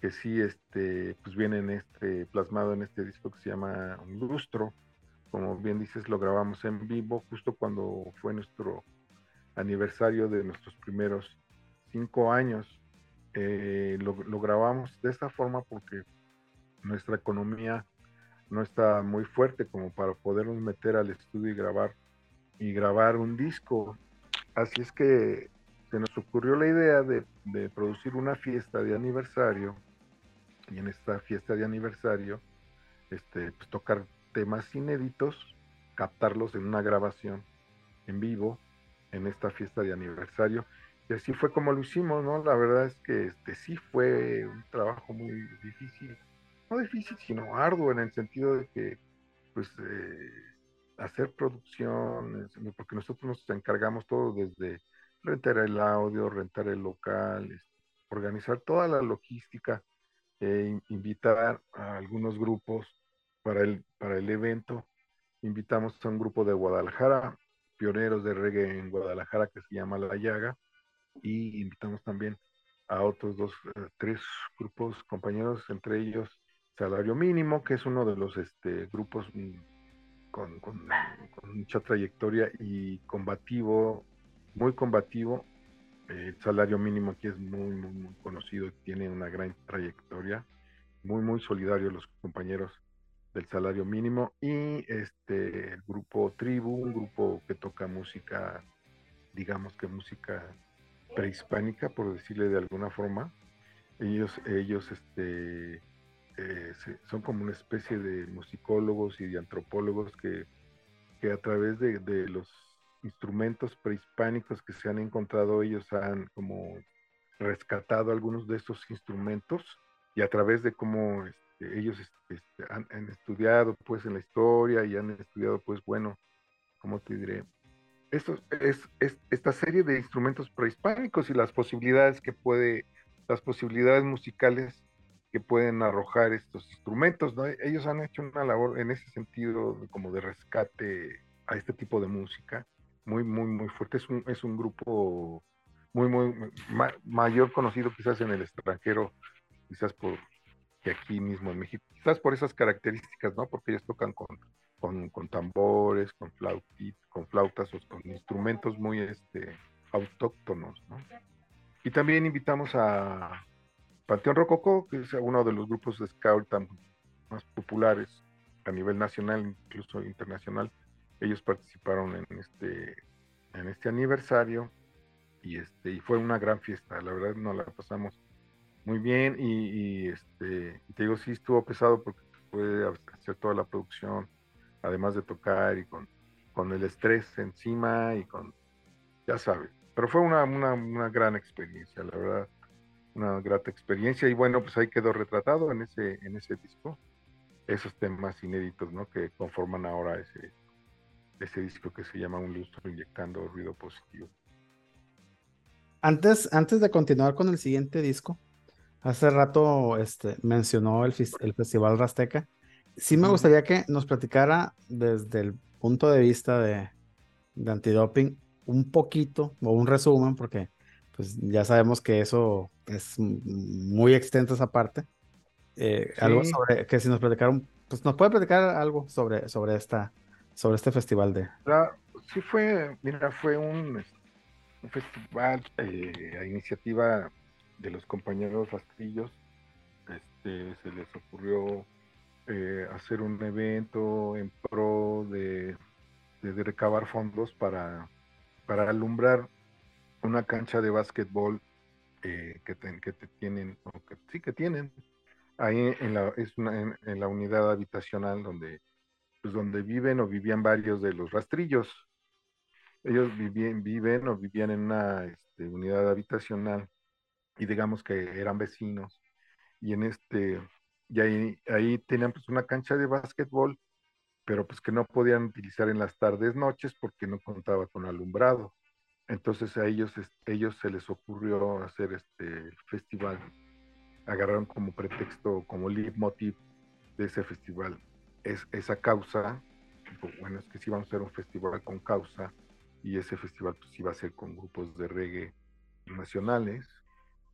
que sí, este, pues viene en este, plasmado en este disco que se llama Un Lustro. Como bien dices, lo grabamos en vivo justo cuando fue nuestro aniversario de nuestros primeros cinco años. Eh, lo, grabamos de esta forma porque nuestra economía no está muy fuerte como para podernos meter al estudio y grabar y grabar un disco. Así es que se nos ocurrió la idea de, de producir una fiesta de aniversario y en esta fiesta de aniversario este, pues, tocar temas inéditos, captarlos en una grabación en vivo en esta fiesta de aniversario. Y así fue como lo hicimos, ¿no? La verdad es que este sí fue un trabajo muy difícil. No difícil, sino arduo en el sentido de que, pues, eh, hacer producciones, porque nosotros nos encargamos todo desde rentar el audio, rentar el local, este, organizar toda la logística, in- invitar a algunos grupos para el, para el evento. Invitamos a un grupo de Guadalajara, pioneros de reggae en Guadalajara que se llama La Llaga, y invitamos también a otros dos, eh, tres grupos compañeros, entre ellos Salario Mínimo, que es uno de los este, grupos mm, con, mucha trayectoria y combativo, muy combativo. El salario mínimo aquí es muy, muy, muy conocido, tiene una gran trayectoria, muy, muy solidario los compañeros del salario mínimo y este el grupo Tribu, un grupo que toca música, digamos que música prehispánica, por decirle de alguna forma. Ellos, ellos este, eh, son como una especie de musicólogos y de antropólogos que, que a través de, de los instrumentos prehispánicos que se han encontrado, ellos han como rescatado algunos de estos instrumentos y a través de cómo este, ellos este, han, han estudiado pues en la historia y han estudiado pues bueno, ¿cómo te diré? Esto es, es esta serie de instrumentos prehispánicos y las posibilidades que puede, las posibilidades musicales que pueden arrojar estos instrumentos, ¿no? Ellos han hecho una labor en ese sentido como de rescate a este tipo de música muy, muy, muy fuerte. Es un, es un grupo muy, muy ma- mayor conocido quizás en el extranjero, quizás por aquí mismo en México, quizás por esas características, ¿no? Porque ellos tocan con, con, tambores, con, flautit, con flautas o con instrumentos muy este, autóctonos. ¿no? Y también invitamos a Panteón Rococó, que es uno de los grupos de scout más populares a nivel nacional, incluso internacional. Ellos participaron en este, en este aniversario y, este, y fue una gran fiesta. La verdad nos la pasamos muy bien y, este, te digo, sí estuvo pesado porque fue hacer toda la producción, además de tocar y con, con el estrés encima y con, ya sabes, pero fue una, una, una gran experiencia, la verdad, una grata experiencia y bueno, pues ahí quedó retratado en ese, en ese disco, esos temas inéditos, ¿no? Que conforman ahora ese, ese disco que se llama Un lustro inyectando ruido positivo. Antes, antes de continuar con el siguiente disco, hace rato este, mencionó el, el Festival Rasteca. Sí me gustaría que nos platicara desde el punto de vista de, de antidoping un poquito o un resumen, porque pues ya sabemos que eso es muy extenso esa parte. Eh, Algo Sí. sobre, que si nos platicara, un- pues nos puede platicar algo sobre, sobre esta, sobre este festival de... La- sí fue, mira, fue un, un festival eh, a iniciativa de los compañeros rastrillos. Este, se les ocurrió eh, hacer un evento en pro de, de- recabar fondos para, para alumbrar una cancha de básquetbol eh, que, ten- que te tienen, o que sí que tienen, ahí en la, es una, en, en la unidad habitacional donde, pues donde viven o vivían varios de los rastrillos. Ellos vivían, viven o vivían en una este, unidad habitacional y digamos que eran vecinos. Y en este, y ahí, ahí tenían pues una cancha de básquetbol, pero pues que no podían utilizar en las tardes, noches, porque no contaba con alumbrado. Entonces a ellos, ellos se les ocurrió hacer este el festival. Agarraron como pretexto, como leitmotiv de ese festival, es esa causa. Bueno, es que sí vamos a hacer un festival con causa y ese festival pues iba a ser con grupos de reggae nacionales.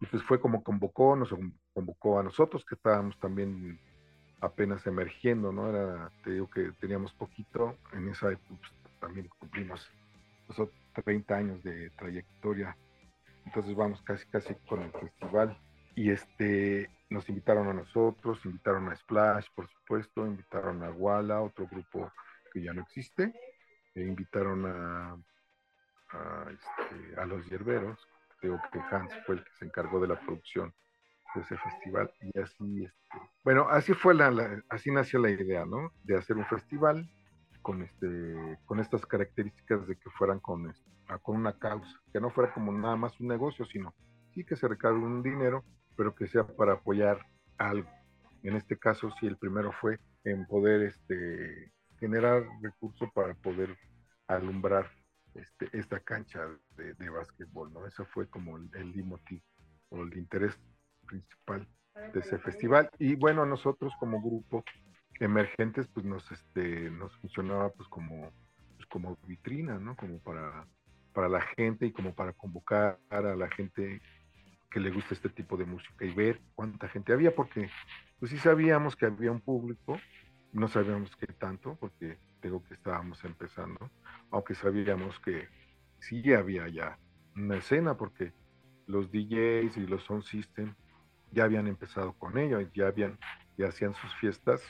Y pues fue como convocó, nos convocó a nosotros que estábamos también apenas emergiendo, ¿no? Era, te digo que teníamos poquito, en esa época pues, también cumplimos nosotros 30 años de trayectoria, entonces vamos casi casi con el festival y este nos invitaron a nosotros, invitaron a Splash, por supuesto, invitaron a Walla, otro grupo que ya no existe, e invitaron a, a, este, a los hierberos, digo que Hans fue el que se encargó de la producción de ese festival y así este, bueno así fue la, así nació la idea no de hacer un festival con este con estas características de que fueran con este, ah, con una causa que no fuera como nada más un negocio sino sí que se recaude un dinero pero que sea para apoyar algo. En este caso sí el primero fue en poder este generar recursos para poder alumbrar este, esta cancha de, de básquetbol no eso fue como el, el o el interés principal de ese festival. Y bueno, nosotros como grupo emergentes, pues nos, este, nos funcionaba pues como, pues como vitrina, ¿no? Como para, para la gente y como para convocar a la gente que le gusta este tipo de música y ver cuánta gente había, porque pues sí sabíamos que había un público, no sabíamos qué tanto, porque digo que estábamos empezando, aunque sabíamos que sí había ya una escena, porque los DJs y los sound system ya habían empezado con ello, ya habían, ya hacían sus fiestas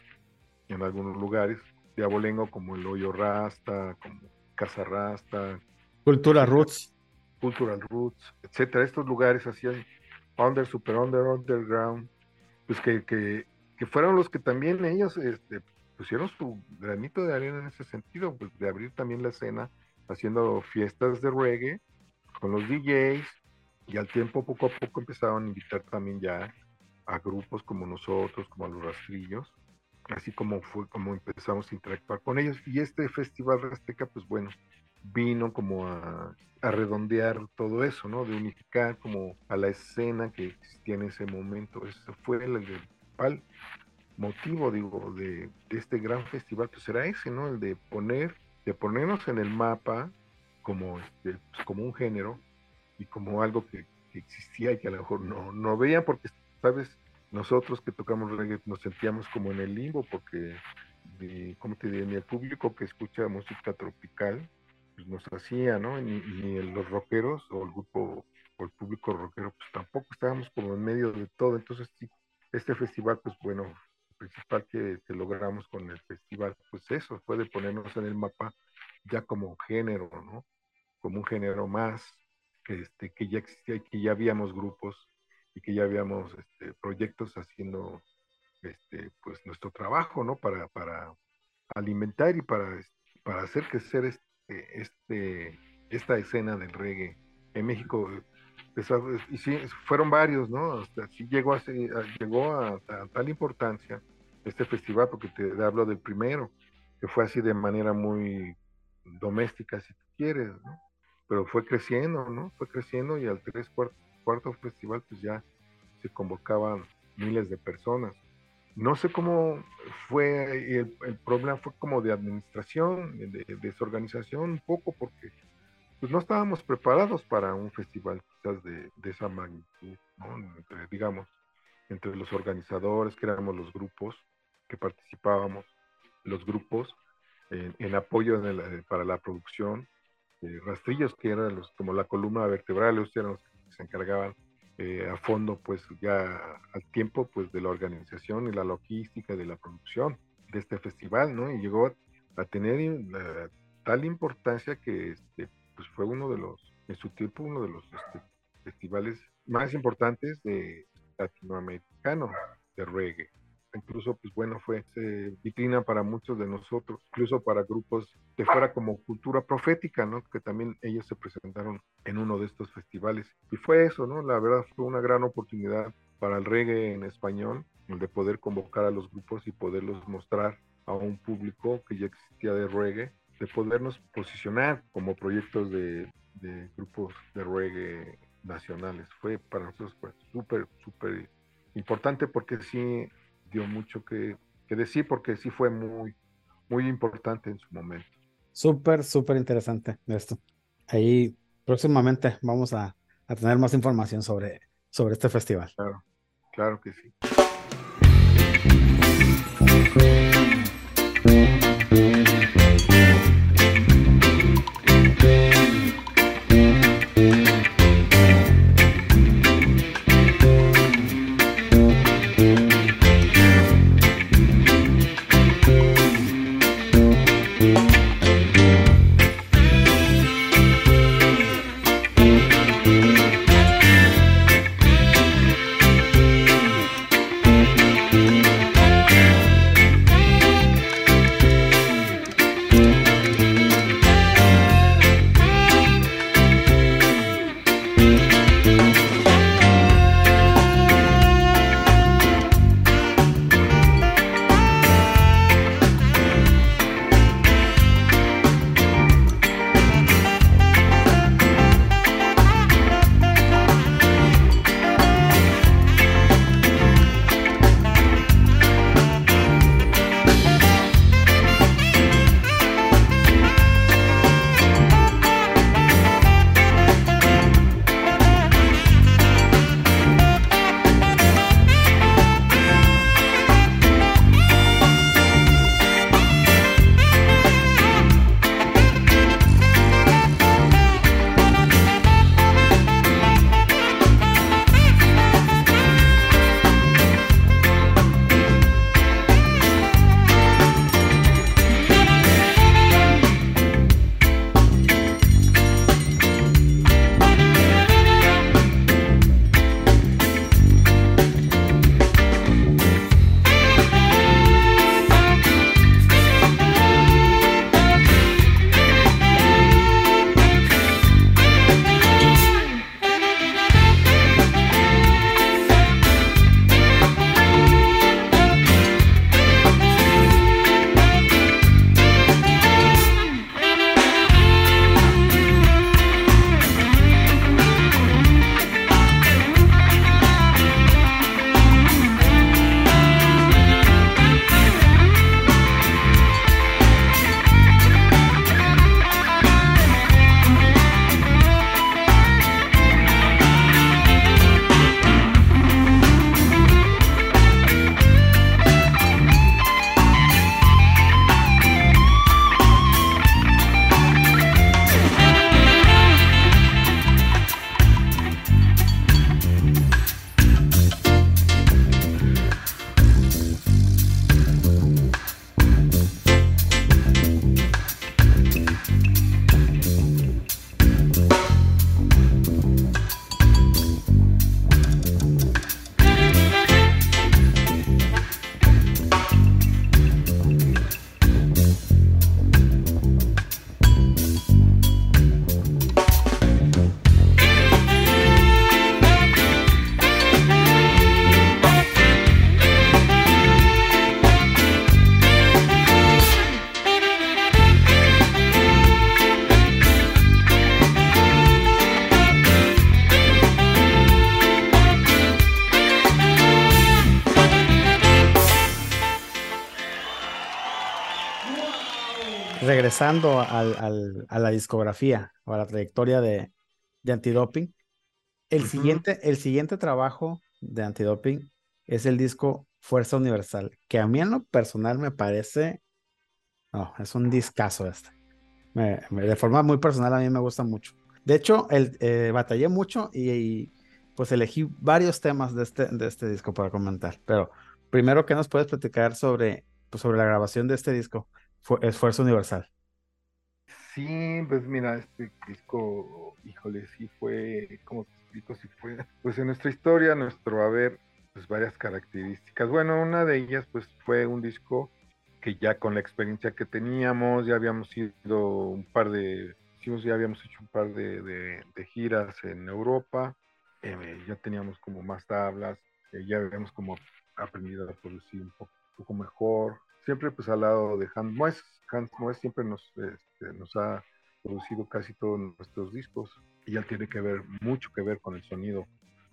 en algunos lugares de abolengo como el Hoyo Rasta, como Casa Rasta, Cultura Roots. Cultural Roots, etcétera. Estos lugares hacían under, super under, underground, pues que, que, que fueron los que también ellos este, pusieron su granito de arena en ese sentido, pues de abrir también la escena haciendo fiestas de reggae con los DJs y al tiempo poco a poco empezaron a invitar también ya a grupos como nosotros, como a los rastrillos, así como fue como empezamos a interactuar con ellos. Y este festival Rasteca, pues bueno, vino como a, a redondear todo eso, ¿no? De unificar como a la escena que existía en ese momento. Ese fue el, el principal motivo, digo, de, este gran festival, pues era ese, ¿no? El de poner, de ponernos en el mapa como, este, pues, como un género y como algo que, existía y que a lo mejor no, no veían porque, ¿sabes? Nosotros que tocamos reggae nos sentíamos como en el limbo porque de, ¿cómo te diré? Ni el público que escucha música tropical pues nos hacía, ¿no? Ni, ni los rockeros o el grupo o el público rockero, pues tampoco estábamos como en medio de todo. Entonces, sí, este festival, pues bueno, principal que, que logramos con el festival, pues eso, fue de ponernos en el mapa ya como género, ¿no? Como un género más, que, este, que ya existía y que ya habíamos grupos y que ya habíamos este, proyectos haciendo este, pues nuestro trabajo, ¿no? Para, para alimentar y para, para hacer crecer este, este, esta escena del reggae. En México, y sí, fueron varios, ¿no? Hasta sí llegó a, llegó a, a, tal importancia este festival, porque te hablo del primero, que fue así de manera muy doméstica, si tú quieres, ¿no? Pero fue creciendo, ¿no? Fue creciendo y al tres cuarto, cuarto festival, pues ya se convocaban miles de personas. No sé cómo fue, el, el problema fue como de administración, de, de desorganización un poco, porque pues no estábamos preparados para un festival quizás de, de esa magnitud, ¿no? Entre, digamos, entre los organizadores, que éramos los grupos que participábamos, los grupos en, apoyo la, para la producción, eh, rastrillos que eran los, como la columna vertebral, ellos eran los que se encargaban eh, a fondo, pues ya al tiempo, pues de la organización y la logística de la producción de este festival, ¿no? Y llegó a tener tal importancia que este, pues fue uno de los, en su tiempo, uno de los este, festivales más importantes de latinoamericano de reggae. Incluso, pues bueno, fue eh, vitrina para muchos de nosotros, incluso para grupos de fuera como cultura profética, ¿no? Que también ellos se presentaron en uno de estos festivales. Y fue eso, ¿no? La verdad fue una gran oportunidad para el reggae en español, de poder convocar a los grupos y poderlos mostrar a un público que ya existía de reggae de podernos posicionar como proyectos de, de, grupos de reggae nacionales. Fue para nosotros pues, súper, súper importante porque sí dio mucho que, que, decir, porque sí fue muy, muy importante en su momento. Súper, súper interesante esto. Ahí próximamente vamos a, a, tener más información sobre, sobre este festival. Claro, claro que sí. Regresando al, al- a la discografía o a la trayectoria de, de Antidoping, el, siguiente, el siguiente trabajo de Antidoping es el disco Fuerza Universal, que a mí en lo personal me parece, no, es un discazo este. Me- me- de forma muy personal a mí me gusta mucho. De hecho, el, eh, batallé mucho y, y, pues elegí varios temas de este, de este disco para comentar. Pero primero, ¿qué nos puedes platicar sobre, pues, sobre la grabación de este disco? Fu- Esfuerzo Universal. Sí, pues mira, este disco, híjole, sí fue, ¿cómo te explico? Sí fue, pues en nuestra historia, nuestro haber, pues varias características. Bueno, una de ellas, pues fue un disco que ya con la experiencia que teníamos, ya habíamos ido un par de, ya habíamos hecho un par de, de- giras en Europa, eh, ya teníamos como más tablas, eh, ya habíamos como aprendido a producir un poco, mejor. Siempre pues al lado de Moes, Hans Moes siempre nos, este, nos ha producido casi todos nuestros discos y él tiene que ver, mucho que ver con el sonido,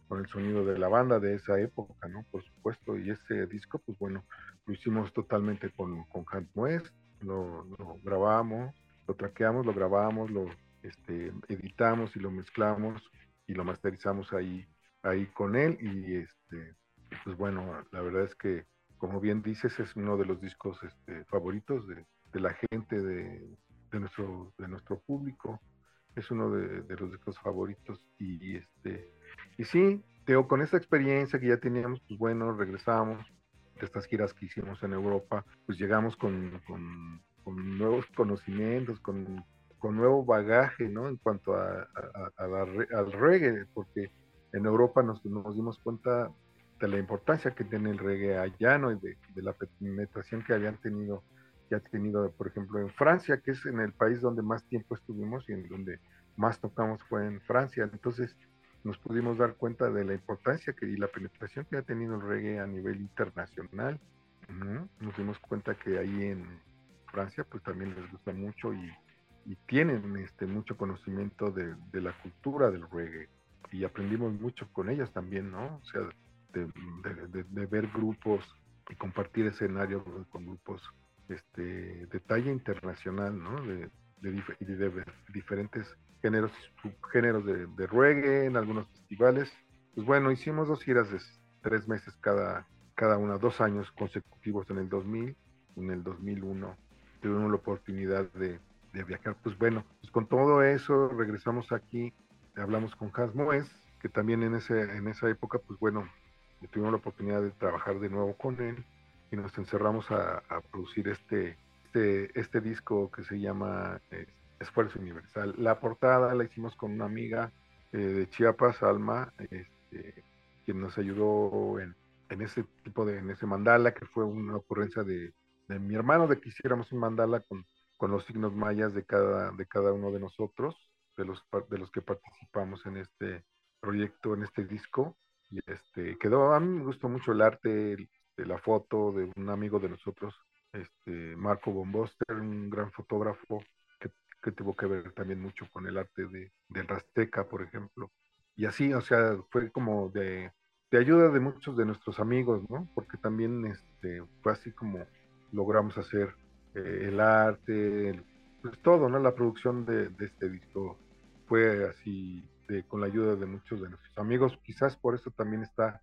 con el sonido de la banda de esa época, ¿no? Por supuesto, y ese disco, pues bueno, lo hicimos totalmente con, con Hans Moes, lo, lo grabamos, lo traqueamos, lo grabamos, lo este, editamos y lo mezclamos y lo masterizamos ahí, ahí con él y este, pues bueno, la verdad es que como bien dices, es uno de los discos este, favoritos de, de la gente, de, de nuestro, de nuestro público. Es uno de, de los discos favoritos. Y, este, y sí, Teo, con esta experiencia que ya teníamos, pues bueno, regresamos de estas giras que hicimos en Europa, pues llegamos con, con, nuevos conocimientos, con, con, nuevo bagaje, ¿no? En cuanto a, a, a al reggae, porque en Europa nos, nos dimos cuenta de la importancia que tiene el reggae allá, ¿no? Y de, de, la penetración que habían tenido, que ha tenido, por ejemplo, en Francia, que es en el país donde más tiempo estuvimos y en donde más tocamos fue en Francia. Entonces nos pudimos dar cuenta de la importancia que, y la penetración que ha tenido el reggae a nivel internacional. Nos dimos cuenta que ahí en Francia pues también les gusta mucho y, y tienen este, mucho conocimiento de, de, la cultura del reggae y aprendimos mucho con ellas también, ¿no? O sea, de, de, ver grupos y compartir escenarios con grupos este, de talla internacional, ¿no? De, de diferentes géneros subgéneros de, reggae en algunos festivales. Pues bueno, hicimos dos giras de tres meses cada, cada una, dos años consecutivos en el 2000, en el 2001 tuvimos la oportunidad de, viajar. Pues bueno, pues con todo eso regresamos aquí, hablamos con Hans Moes, que también en, ese, en esa época, pues bueno, tuvimos la oportunidad de trabajar de nuevo con él y nos encerramos a, producir este, este, este, disco que se llama eh, Esfuerzo Universal. La portada la hicimos con una amiga eh, de Chiapas, Alma, este, quien nos ayudó en, en, ese tipo de, en ese mandala, que fue una ocurrencia de, de mi hermano, de que hiciéramos un mandala con, con los signos mayas de cada, de cada uno de nosotros, de los, de los que participamos en este proyecto, en este disco y este quedó a mí me gustó mucho el arte de la foto de un amigo de nosotros este Marco Bomboster un gran fotógrafo que, que, tuvo que ver también mucho con el arte de del Rasteca por ejemplo. Y así o sea fue como de, de ayuda de muchos de nuestros amigos no porque también este fue así como logramos hacer eh, el arte el, pues todo no la producción de, de este disco fue así de, con la ayuda de muchos de nuestros amigos. Quizás por eso también está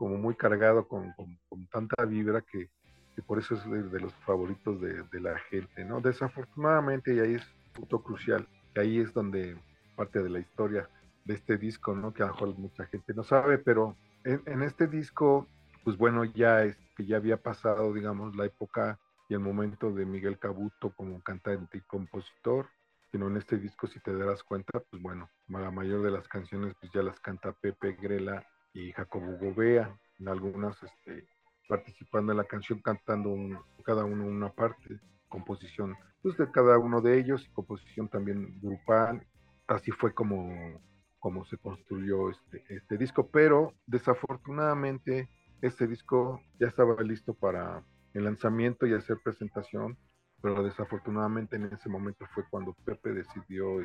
como muy cargado con, con, con tanta vibra que, que, por eso es de, de los favoritos de, la gente, ¿no? Desafortunadamente, y ahí es un punto crucial, que ahí es donde parte de la historia de este disco, ¿no? Que a lo mejor mucha gente no sabe, pero en, en este disco, pues bueno, ya es que ya había pasado, digamos, la época y el momento de Miguel Cabuto como cantante y compositor, sino en este disco, si te darás cuenta, pues bueno, la mayor de las canciones pues ya las canta Pepe Grela y Jacobo Gobea, en algunas este, participando en la canción, cantando cada uno una parte, composición pues de cada uno de ellos, y composición también grupal, así fue como, como se construyó este, este disco, pero desafortunadamente este disco ya estaba listo para el lanzamiento y hacer presentación, pero desafortunadamente en ese momento fue cuando Pepe decidió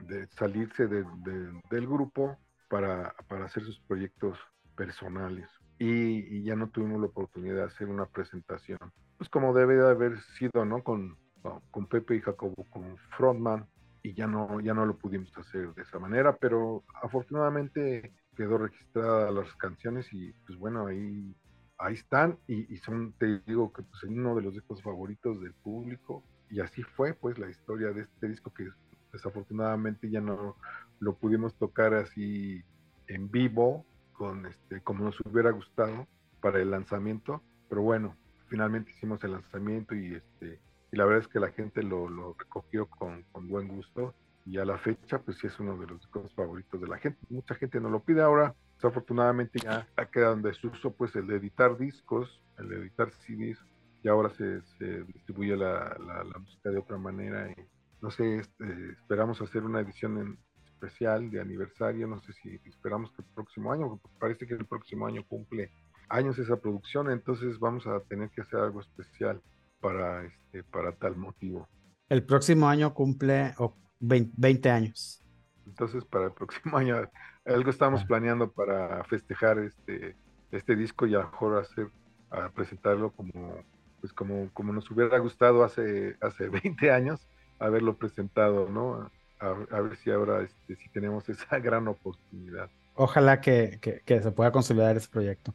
de salirse de, de, del grupo para, para, hacer sus proyectos personales y, y, ya no tuvimos la oportunidad de hacer una presentación, pues como debe de haber sido, ¿no? Con, con, con Pepe y Jacobo como frontman y ya no, ya no lo pudimos hacer de esa manera, pero afortunadamente quedó registrada las canciones y pues bueno, ahí, ahí están y, y son, te digo que pues uno de los discos favoritos del público y así fue pues la historia de este disco que desafortunadamente ya no lo pudimos tocar así en vivo con este como nos hubiera gustado para el lanzamiento pero bueno finalmente hicimos el lanzamiento y este y la verdad es que la gente lo, lo recogió con, con, buen gusto y a la fecha pues sí es uno de los discos favoritos de la gente. Mucha gente no lo pide ahora desafortunadamente ya ha quedado en desuso pues el editar discos el de editar CDs y ahora se, se distribuye la, la, la, música de otra manera y no sé este, esperamos hacer una edición en especial de aniversario no sé si esperamos que el próximo año parece que el próximo año cumple años esa producción entonces vamos a tener que hacer algo especial para, este, para tal motivo. El próximo año cumple 20 años. Entonces, para el próximo *laughs* año, algo estamos planeando para festejar este, este disco y a lo mejor hacer, a presentarlo como, pues como, como nos hubiera gustado hace, hace *laughs* 20 años, haberlo presentado, ¿no? A, a ver si ahora este, si tenemos esa *laughs* gran oportunidad. Ojalá que, que, que se pueda consolidar ese proyecto.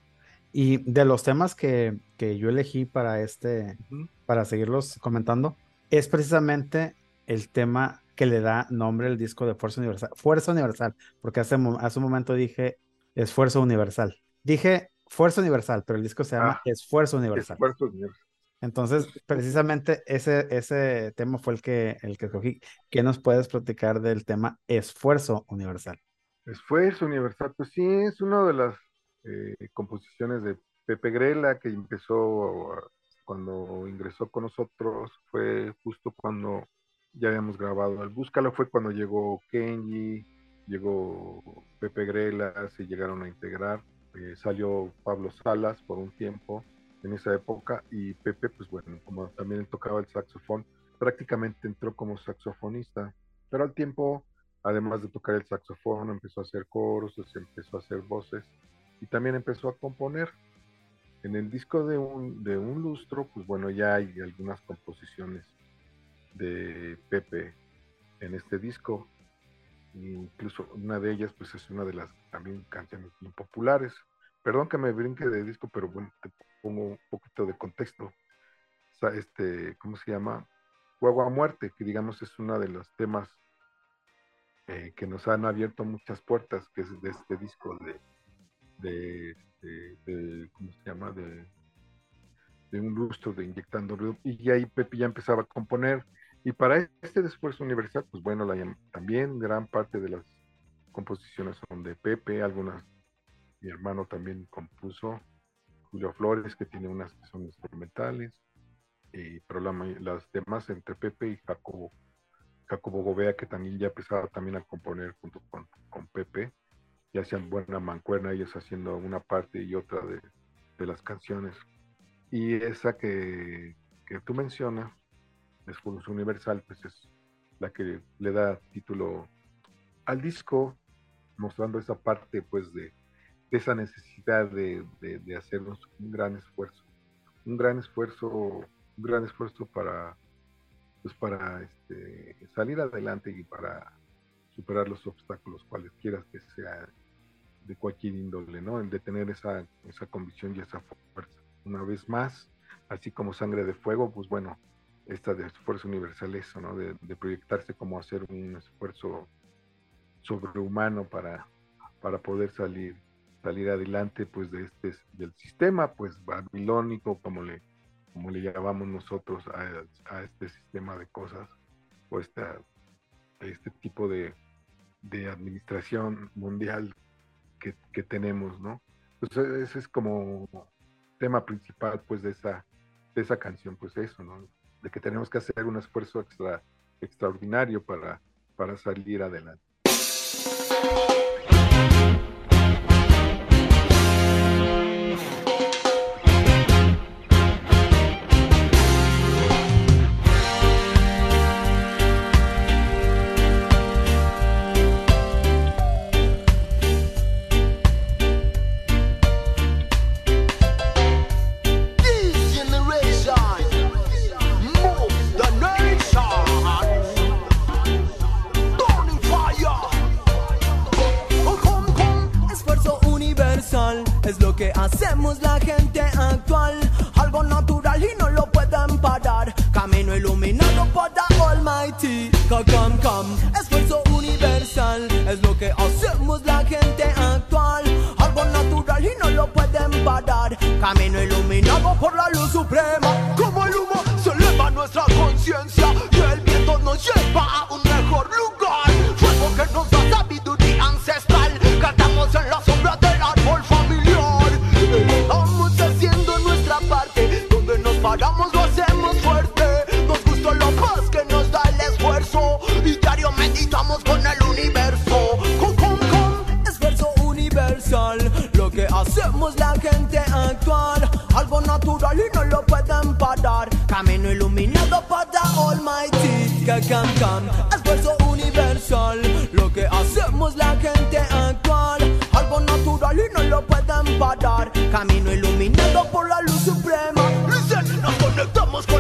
Y de los temas que, que yo elegí para este, uh -huh. para seguirlos comentando, es precisamente el tema que le da nombre al disco de Fuerza Universal. Fuerza Universal, porque hace, hace un momento dije Esfuerzo Universal. Dije Fuerza Universal, pero el disco se llama ah, Esfuerzo Universal. Esfuerzo Universal. Entonces, precisamente ese, ese tema fue el que, el que escogí. ¿Qué nos puedes platicar del tema Esfuerzo Universal? Esfuerzo Universal, pues sí, es una de las eh, composiciones de Pepe Grela, que empezó cuando ingresó con nosotros, fue justo cuando ya habíamos grabado el Búscalo, fue cuando llegó Kenji, llegó Pepe Grela, se llegaron a integrar, eh, salió Pablo Salas por un tiempo en esa época y Pepe, pues bueno, como también tocaba el saxofón, prácticamente entró como saxofonista, pero al tiempo, además de tocar el saxofón, empezó a hacer coros, empezó a hacer voces y también empezó a componer. En el disco de un, de un lustro, pues bueno, ya hay algunas composiciones de Pepe en este disco. Incluso una de ellas, pues es una de las también canciones bien populares. Perdón que me brinque de disco, pero bueno, te pongo un poquito de contexto. Este, ¿cómo se llama? Guagua Muerte, que digamos es uno de los temas eh, que nos han abierto muchas puertas, que es de este disco de, de, de, ¿cómo se llama? De, de un lustro de Inyectando. Y ahí Pepe ya empezaba a componer. Y para este esfuerzo universal, pues bueno, la, también gran parte de las composiciones son de Pepe, algunas mi hermano también compuso, Julio Flores, que tiene unas que son instrumentales, y, pero la, las demás entre Pepe y Jacobo, Jacobo Gobea, que también ya empezaba también a componer junto con, Pepe, y hacían buena mancuerna, ellos haciendo una parte y otra de, de las canciones. Y esa que, que tú mencionas, Esfuerzo Universal, pues es la que le da título al disco, mostrando esa parte pues de esa necesidad de, de, de, hacernos un gran esfuerzo, un gran esfuerzo, un gran esfuerzo para pues para este, salir adelante y para superar los obstáculos, cualesquiera que sea de cualquier índole, ¿no? El de tener esa, esa convicción y esa fuerza. Una vez más, así como sangre de fuego, pues bueno, esta de esfuerzo universal, eso, ¿no? De, de, proyectarse como hacer un esfuerzo sobrehumano para, para poder salir, salir adelante, pues, de este, del sistema, pues, babilónico, como le, como le llamamos nosotros a, a este sistema de cosas, o esta, este tipo de, de administración mundial que, que tenemos, ¿no? Pues ese es como tema principal, pues, de esa, de esa canción, pues eso, ¿no? de que tenemos que hacer un esfuerzo extra, extraordinario para, para salir adelante. que cantan Esfuerzo universal. Lo que hacemos la gente actual Algo natural y no lo pueden parar. Camino iluminado por la luz suprema. Listen, nos conectamos con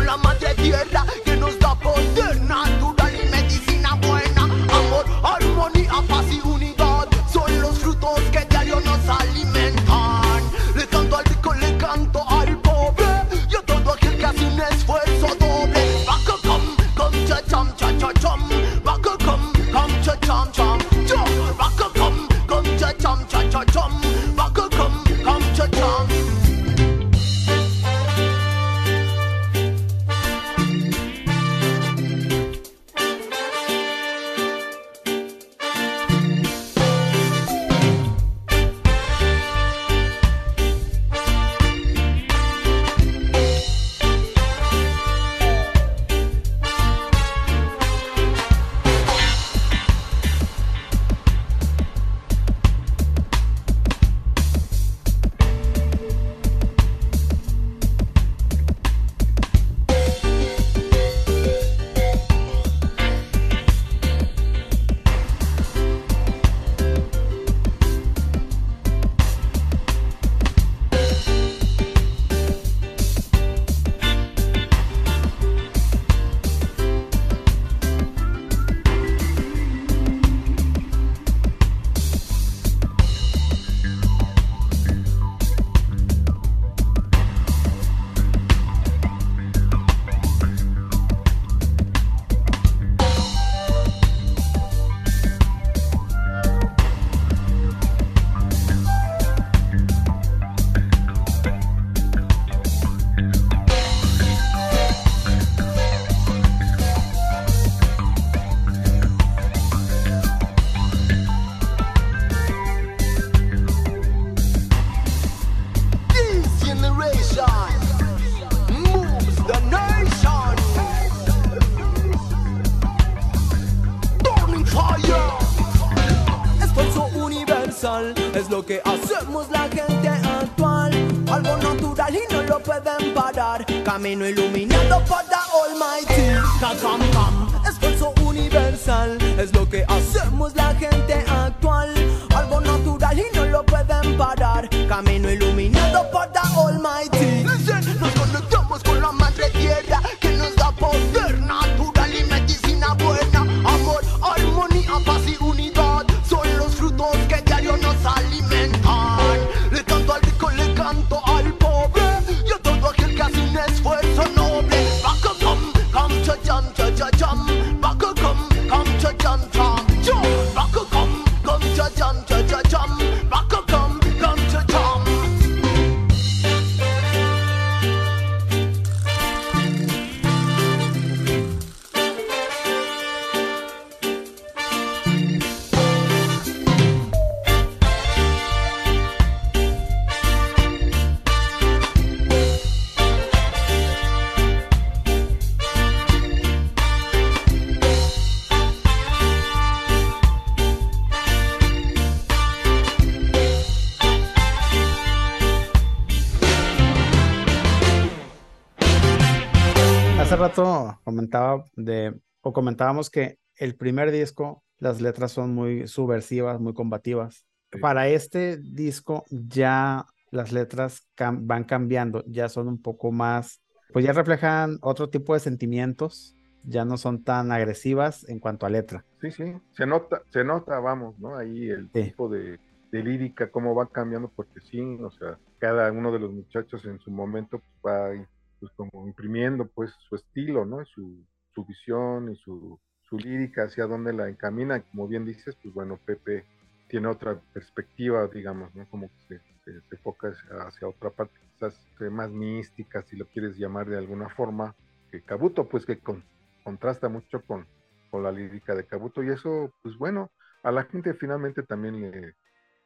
donde o comentábamos que el primer disco, las letras son muy subversivas, muy combativas. Sí. Para este disco ya las letras cam van cambiando, ya son un poco más, pues ya reflejan otro tipo de sentimientos, ya no son tan agresivas en cuanto a letra. Sí, sí, se nota, se nota, vamos, ¿no? Ahí el sí. tipo de, de, lírica, cómo va cambiando, porque sí, o sea, cada uno de los muchachos en su momento pues, va pues, como imprimiendo pues su estilo, ¿no? Su, su visión y su, su lírica hacia dónde la encamina. Como bien dices, pues bueno, Pepe tiene otra perspectiva, digamos, ¿no? Como que se, se, enfoca hacia, otra parte, quizás eh, más mística, si lo quieres llamar de alguna forma, que Cabuto, pues que con, contrasta mucho con, con la lírica de Cabuto, y eso, pues bueno, a la gente finalmente también le,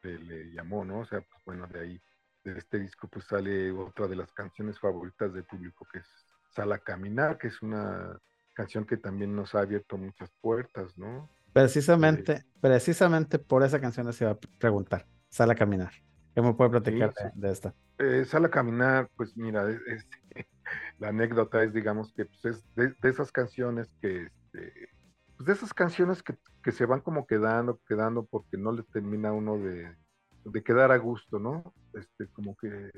le, llamó, ¿no? O sea, pues bueno, de ahí, de este disco, pues sale otra de las canciones favoritas del público, que es Sala a Caminar, que es una canción que también nos ha abierto muchas puertas, ¿no? Precisamente, precisamente por esa canción se iba a preguntar. Sale a caminar. ¿Qué me puede platicar Sí, de, de esta? Eh, Sala a Caminar, pues mira, es- es- *laughs* la anécdota es, digamos, que pues, es de, de esas canciones que, este, pues de esas canciones que, que se van como quedando, quedando, porque no le termina a uno de, de quedar a gusto, ¿no? Este, como que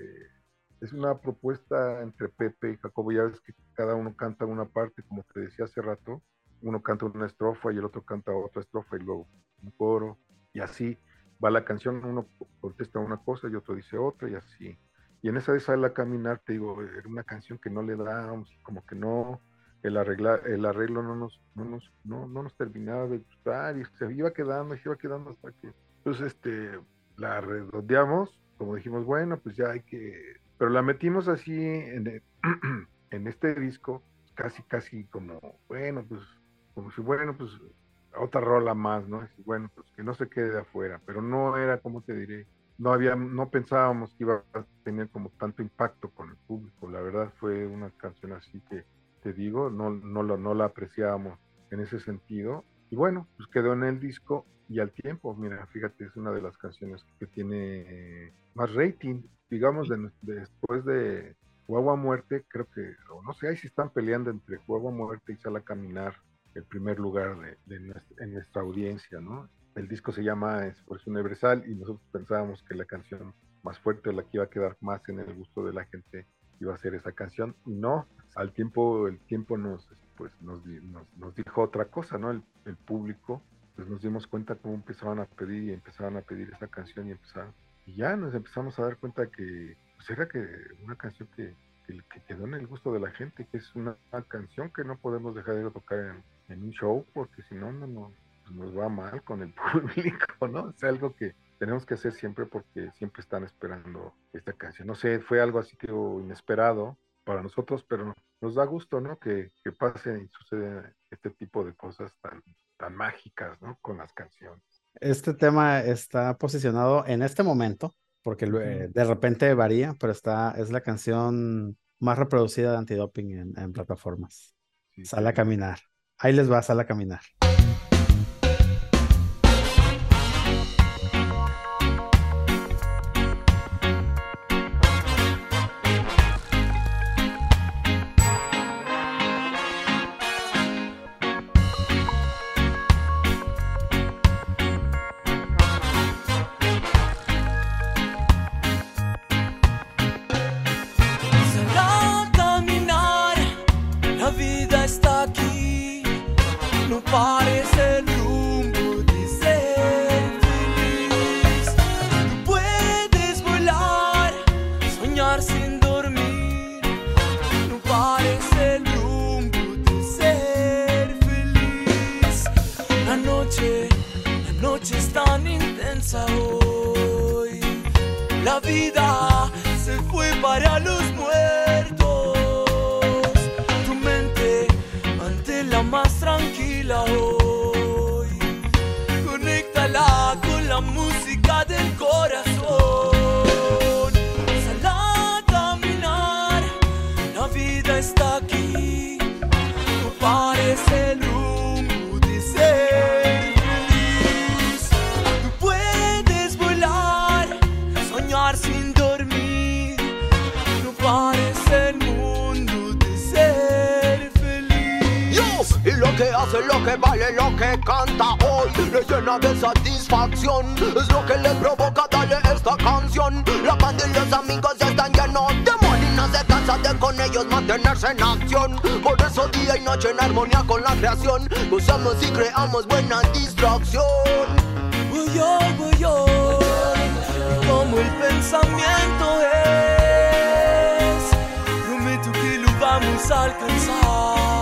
es una propuesta entre Pepe y Jacobo, ya ves que cada uno canta una parte, como te decía hace rato, uno canta una estrofa y el otro canta otra estrofa y luego un coro, y así va la canción, uno contesta una cosa y otro dice otra y así. Y en esa de Sala a Caminar, te digo, era una canción que no le dábamos, como que no, el, arregla, el arreglo no nos, no, nos, no, no nos terminaba de gustar y se iba quedando, se iba quedando hasta que, pues, este, la redondeamos, como dijimos, bueno, pues ya hay que, pero la metimos así en, el- *clears throat* en este disco, casi, casi como, bueno, pues, como si, bueno, pues, otra rola más, ¿no? Y bueno, pues que no se quede de afuera, pero no era, como te diré, no había, no pensábamos que iba a tener como tanto impacto con el público. La verdad fue una canción así que te digo, no, no, lo, no la apreciábamos en ese sentido. Y bueno, pues quedó en el disco y al tiempo, mira, fíjate, es una de las canciones que tiene eh, más rating, digamos, de, de- después de Guagua Muerte, creo que, o no sé, ahí si están peleando entre Guagua Muerte y Sala Caminar el primer lugar de, de nuestra, en nuestra audiencia, ¿no? El disco se llama Esfuerzo Universal y nosotros pensábamos que la canción más fuerte, la que iba a quedar más en el gusto de la gente, iba a ser esa canción. No, al tiempo, el tiempo nos, pues, nos, nos dijo otra cosa, ¿no? El, el público, pues nos dimos cuenta cómo empezaban a pedir y empezaban a pedir esa canción y empezaron. Y ya nos empezamos a dar cuenta que pues era que una canción que, que, que quedó en el gusto de la gente, que es una, canción que no podemos dejar de tocar en, un show, porque si no, no, no pues nos va mal con el *laughs* público, ¿no? Es algo que tenemos que hacer siempre porque siempre están esperando esta canción. No sé, fue algo así que inesperado para nosotros, pero nos da gusto, ¿no? Que, que pase y suceda este tipo de cosas tan, tan mágicas, ¿no? Con las canciones. Este tema está posicionado en este momento, porque eh, de repente varía, pero está, es la canción más reproducida de antidoping en, en plataformas. Sí, Sale a caminar. Ahí les va, sale a caminar. amigos están llenos de molinas de con ellos, mantenerse en acción. Por eso día y noche en armonía con la creación, usamos y creamos buena distracción. Uyol, uyol, como el pensamiento es, prometo que lo vamos a alcanzar.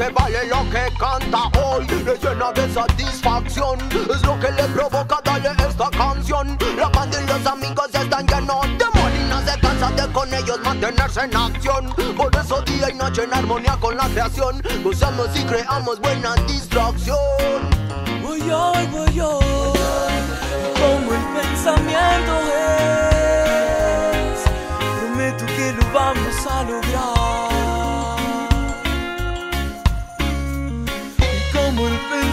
Que vale, lo que canta hoy Le llena de satisfacción Es lo que le provoca darle esta canción La banda y los amigos están llenos de no se cansa de con ellos mantenerse en acción Por eso día y noche en armonía con la creación Gozamos y creamos buena distracción Voy hoy, voy hoy, como el pensamiento es. Prometo que lo vamos a lograr.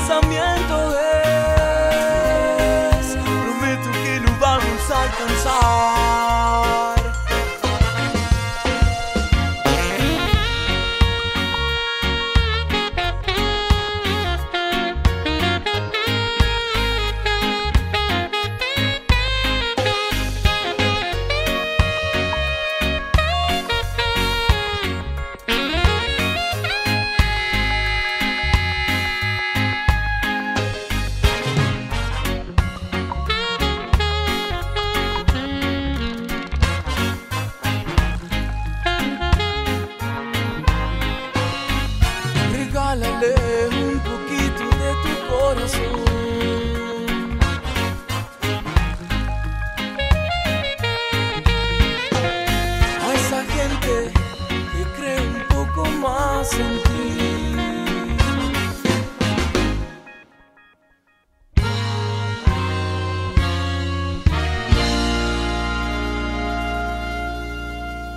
Pensamiento es,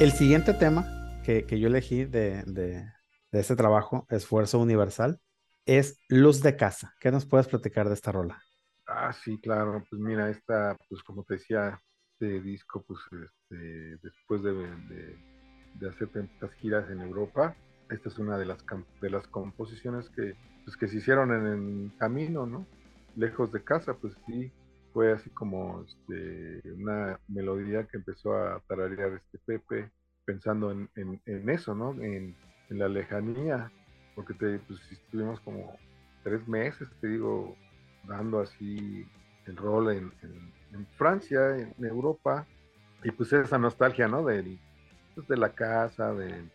El siguiente tema que, que yo elegí de, de, este trabajo, Esfuerzo Universal, es Luz de Casa. ¿Qué nos puedes platicar de esta rola? Ah, sí, claro. Pues mira, esta, pues como te decía, este disco, pues este, después de, hacer tantas giras en Europa, esta es una de las, de las composiciones que, pues, que se hicieron en el camino, ¿no? Lejos de casa, pues sí, fue así como este, una melodía que empezó a tararear este Pepe, pensando en, en- en eso, ¿no? En, la lejanía, porque te, pues, estuvimos como tres meses, te digo, dando así el rol en Francia, en Europa, y pues esa nostalgia, ¿no? Del, pues, de la casa, del,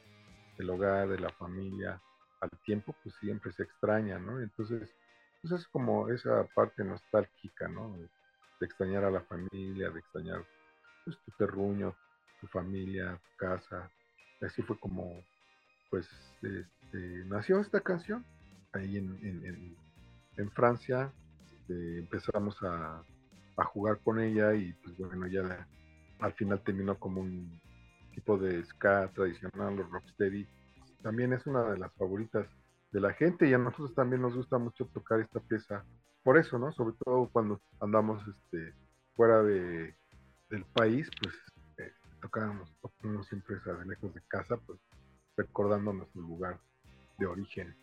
del hogar, de la familia, al tiempo, pues siempre se extraña, ¿no? Entonces, pues es como esa parte nostálgica, ¿no? De, extrañar a la familia, de extrañar pues, tu terruño, tu familia, tu casa. Así fue como, pues, este, nació esta canción ahí en, Francia. este, empezamos a, jugar con ella y pues bueno, ya al final terminó como un tipo de ska tradicional o rocksteady. También es una de las favoritas de la gente y a nosotros también nos gusta mucho tocar esta pieza. Por eso, ¿no? Sobre todo cuando andamos este, fuera de, del país, pues eh, tocábamos, tocamos siempre esa de lejos de casa, pues recordando nuestro lugar de origen.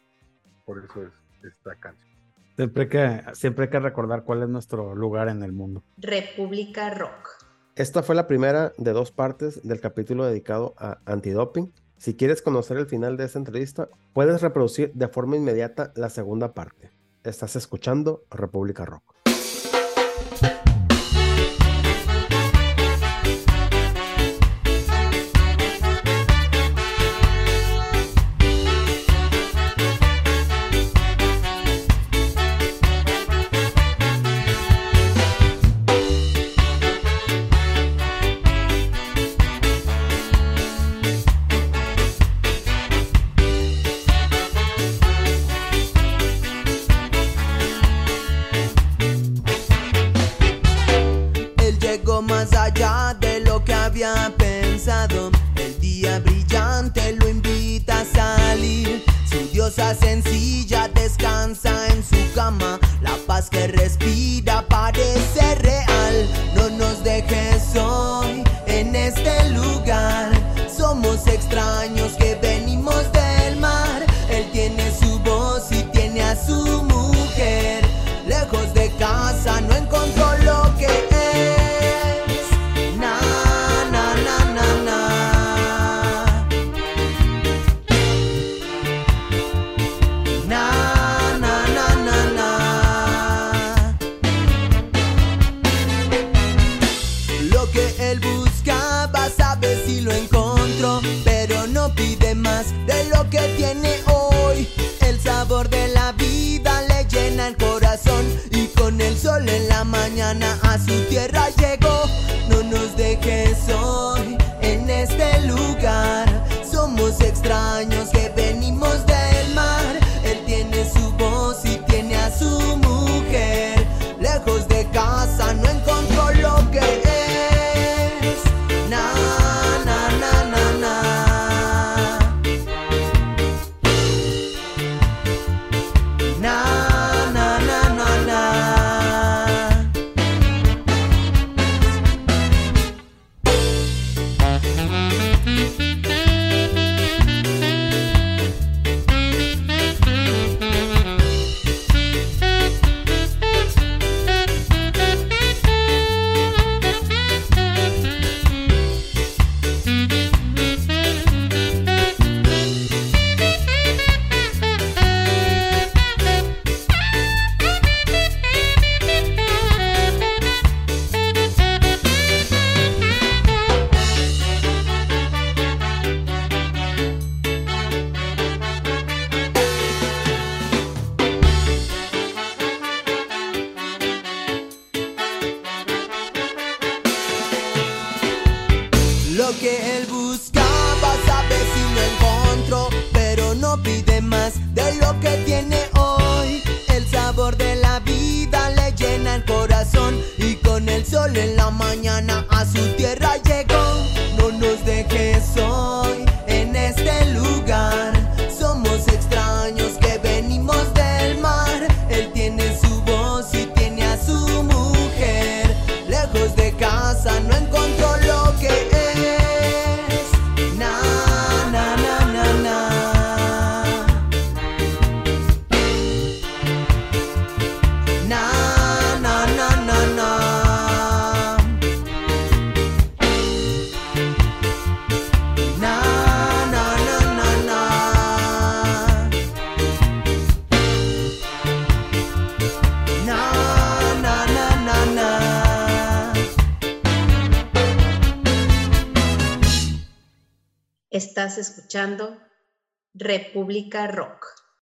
Por eso es esta canción. Siempre hay que, siempre hay que recordar cuál es nuestro lugar en el mundo. República Rock. Esta fue la primera de dos partes del capítulo dedicado a antidoping. Si quieres conocer el final de esta entrevista, puedes reproducir de forma inmediata la segunda parte. Estás escuchando República Rock. Escuchando República Rock.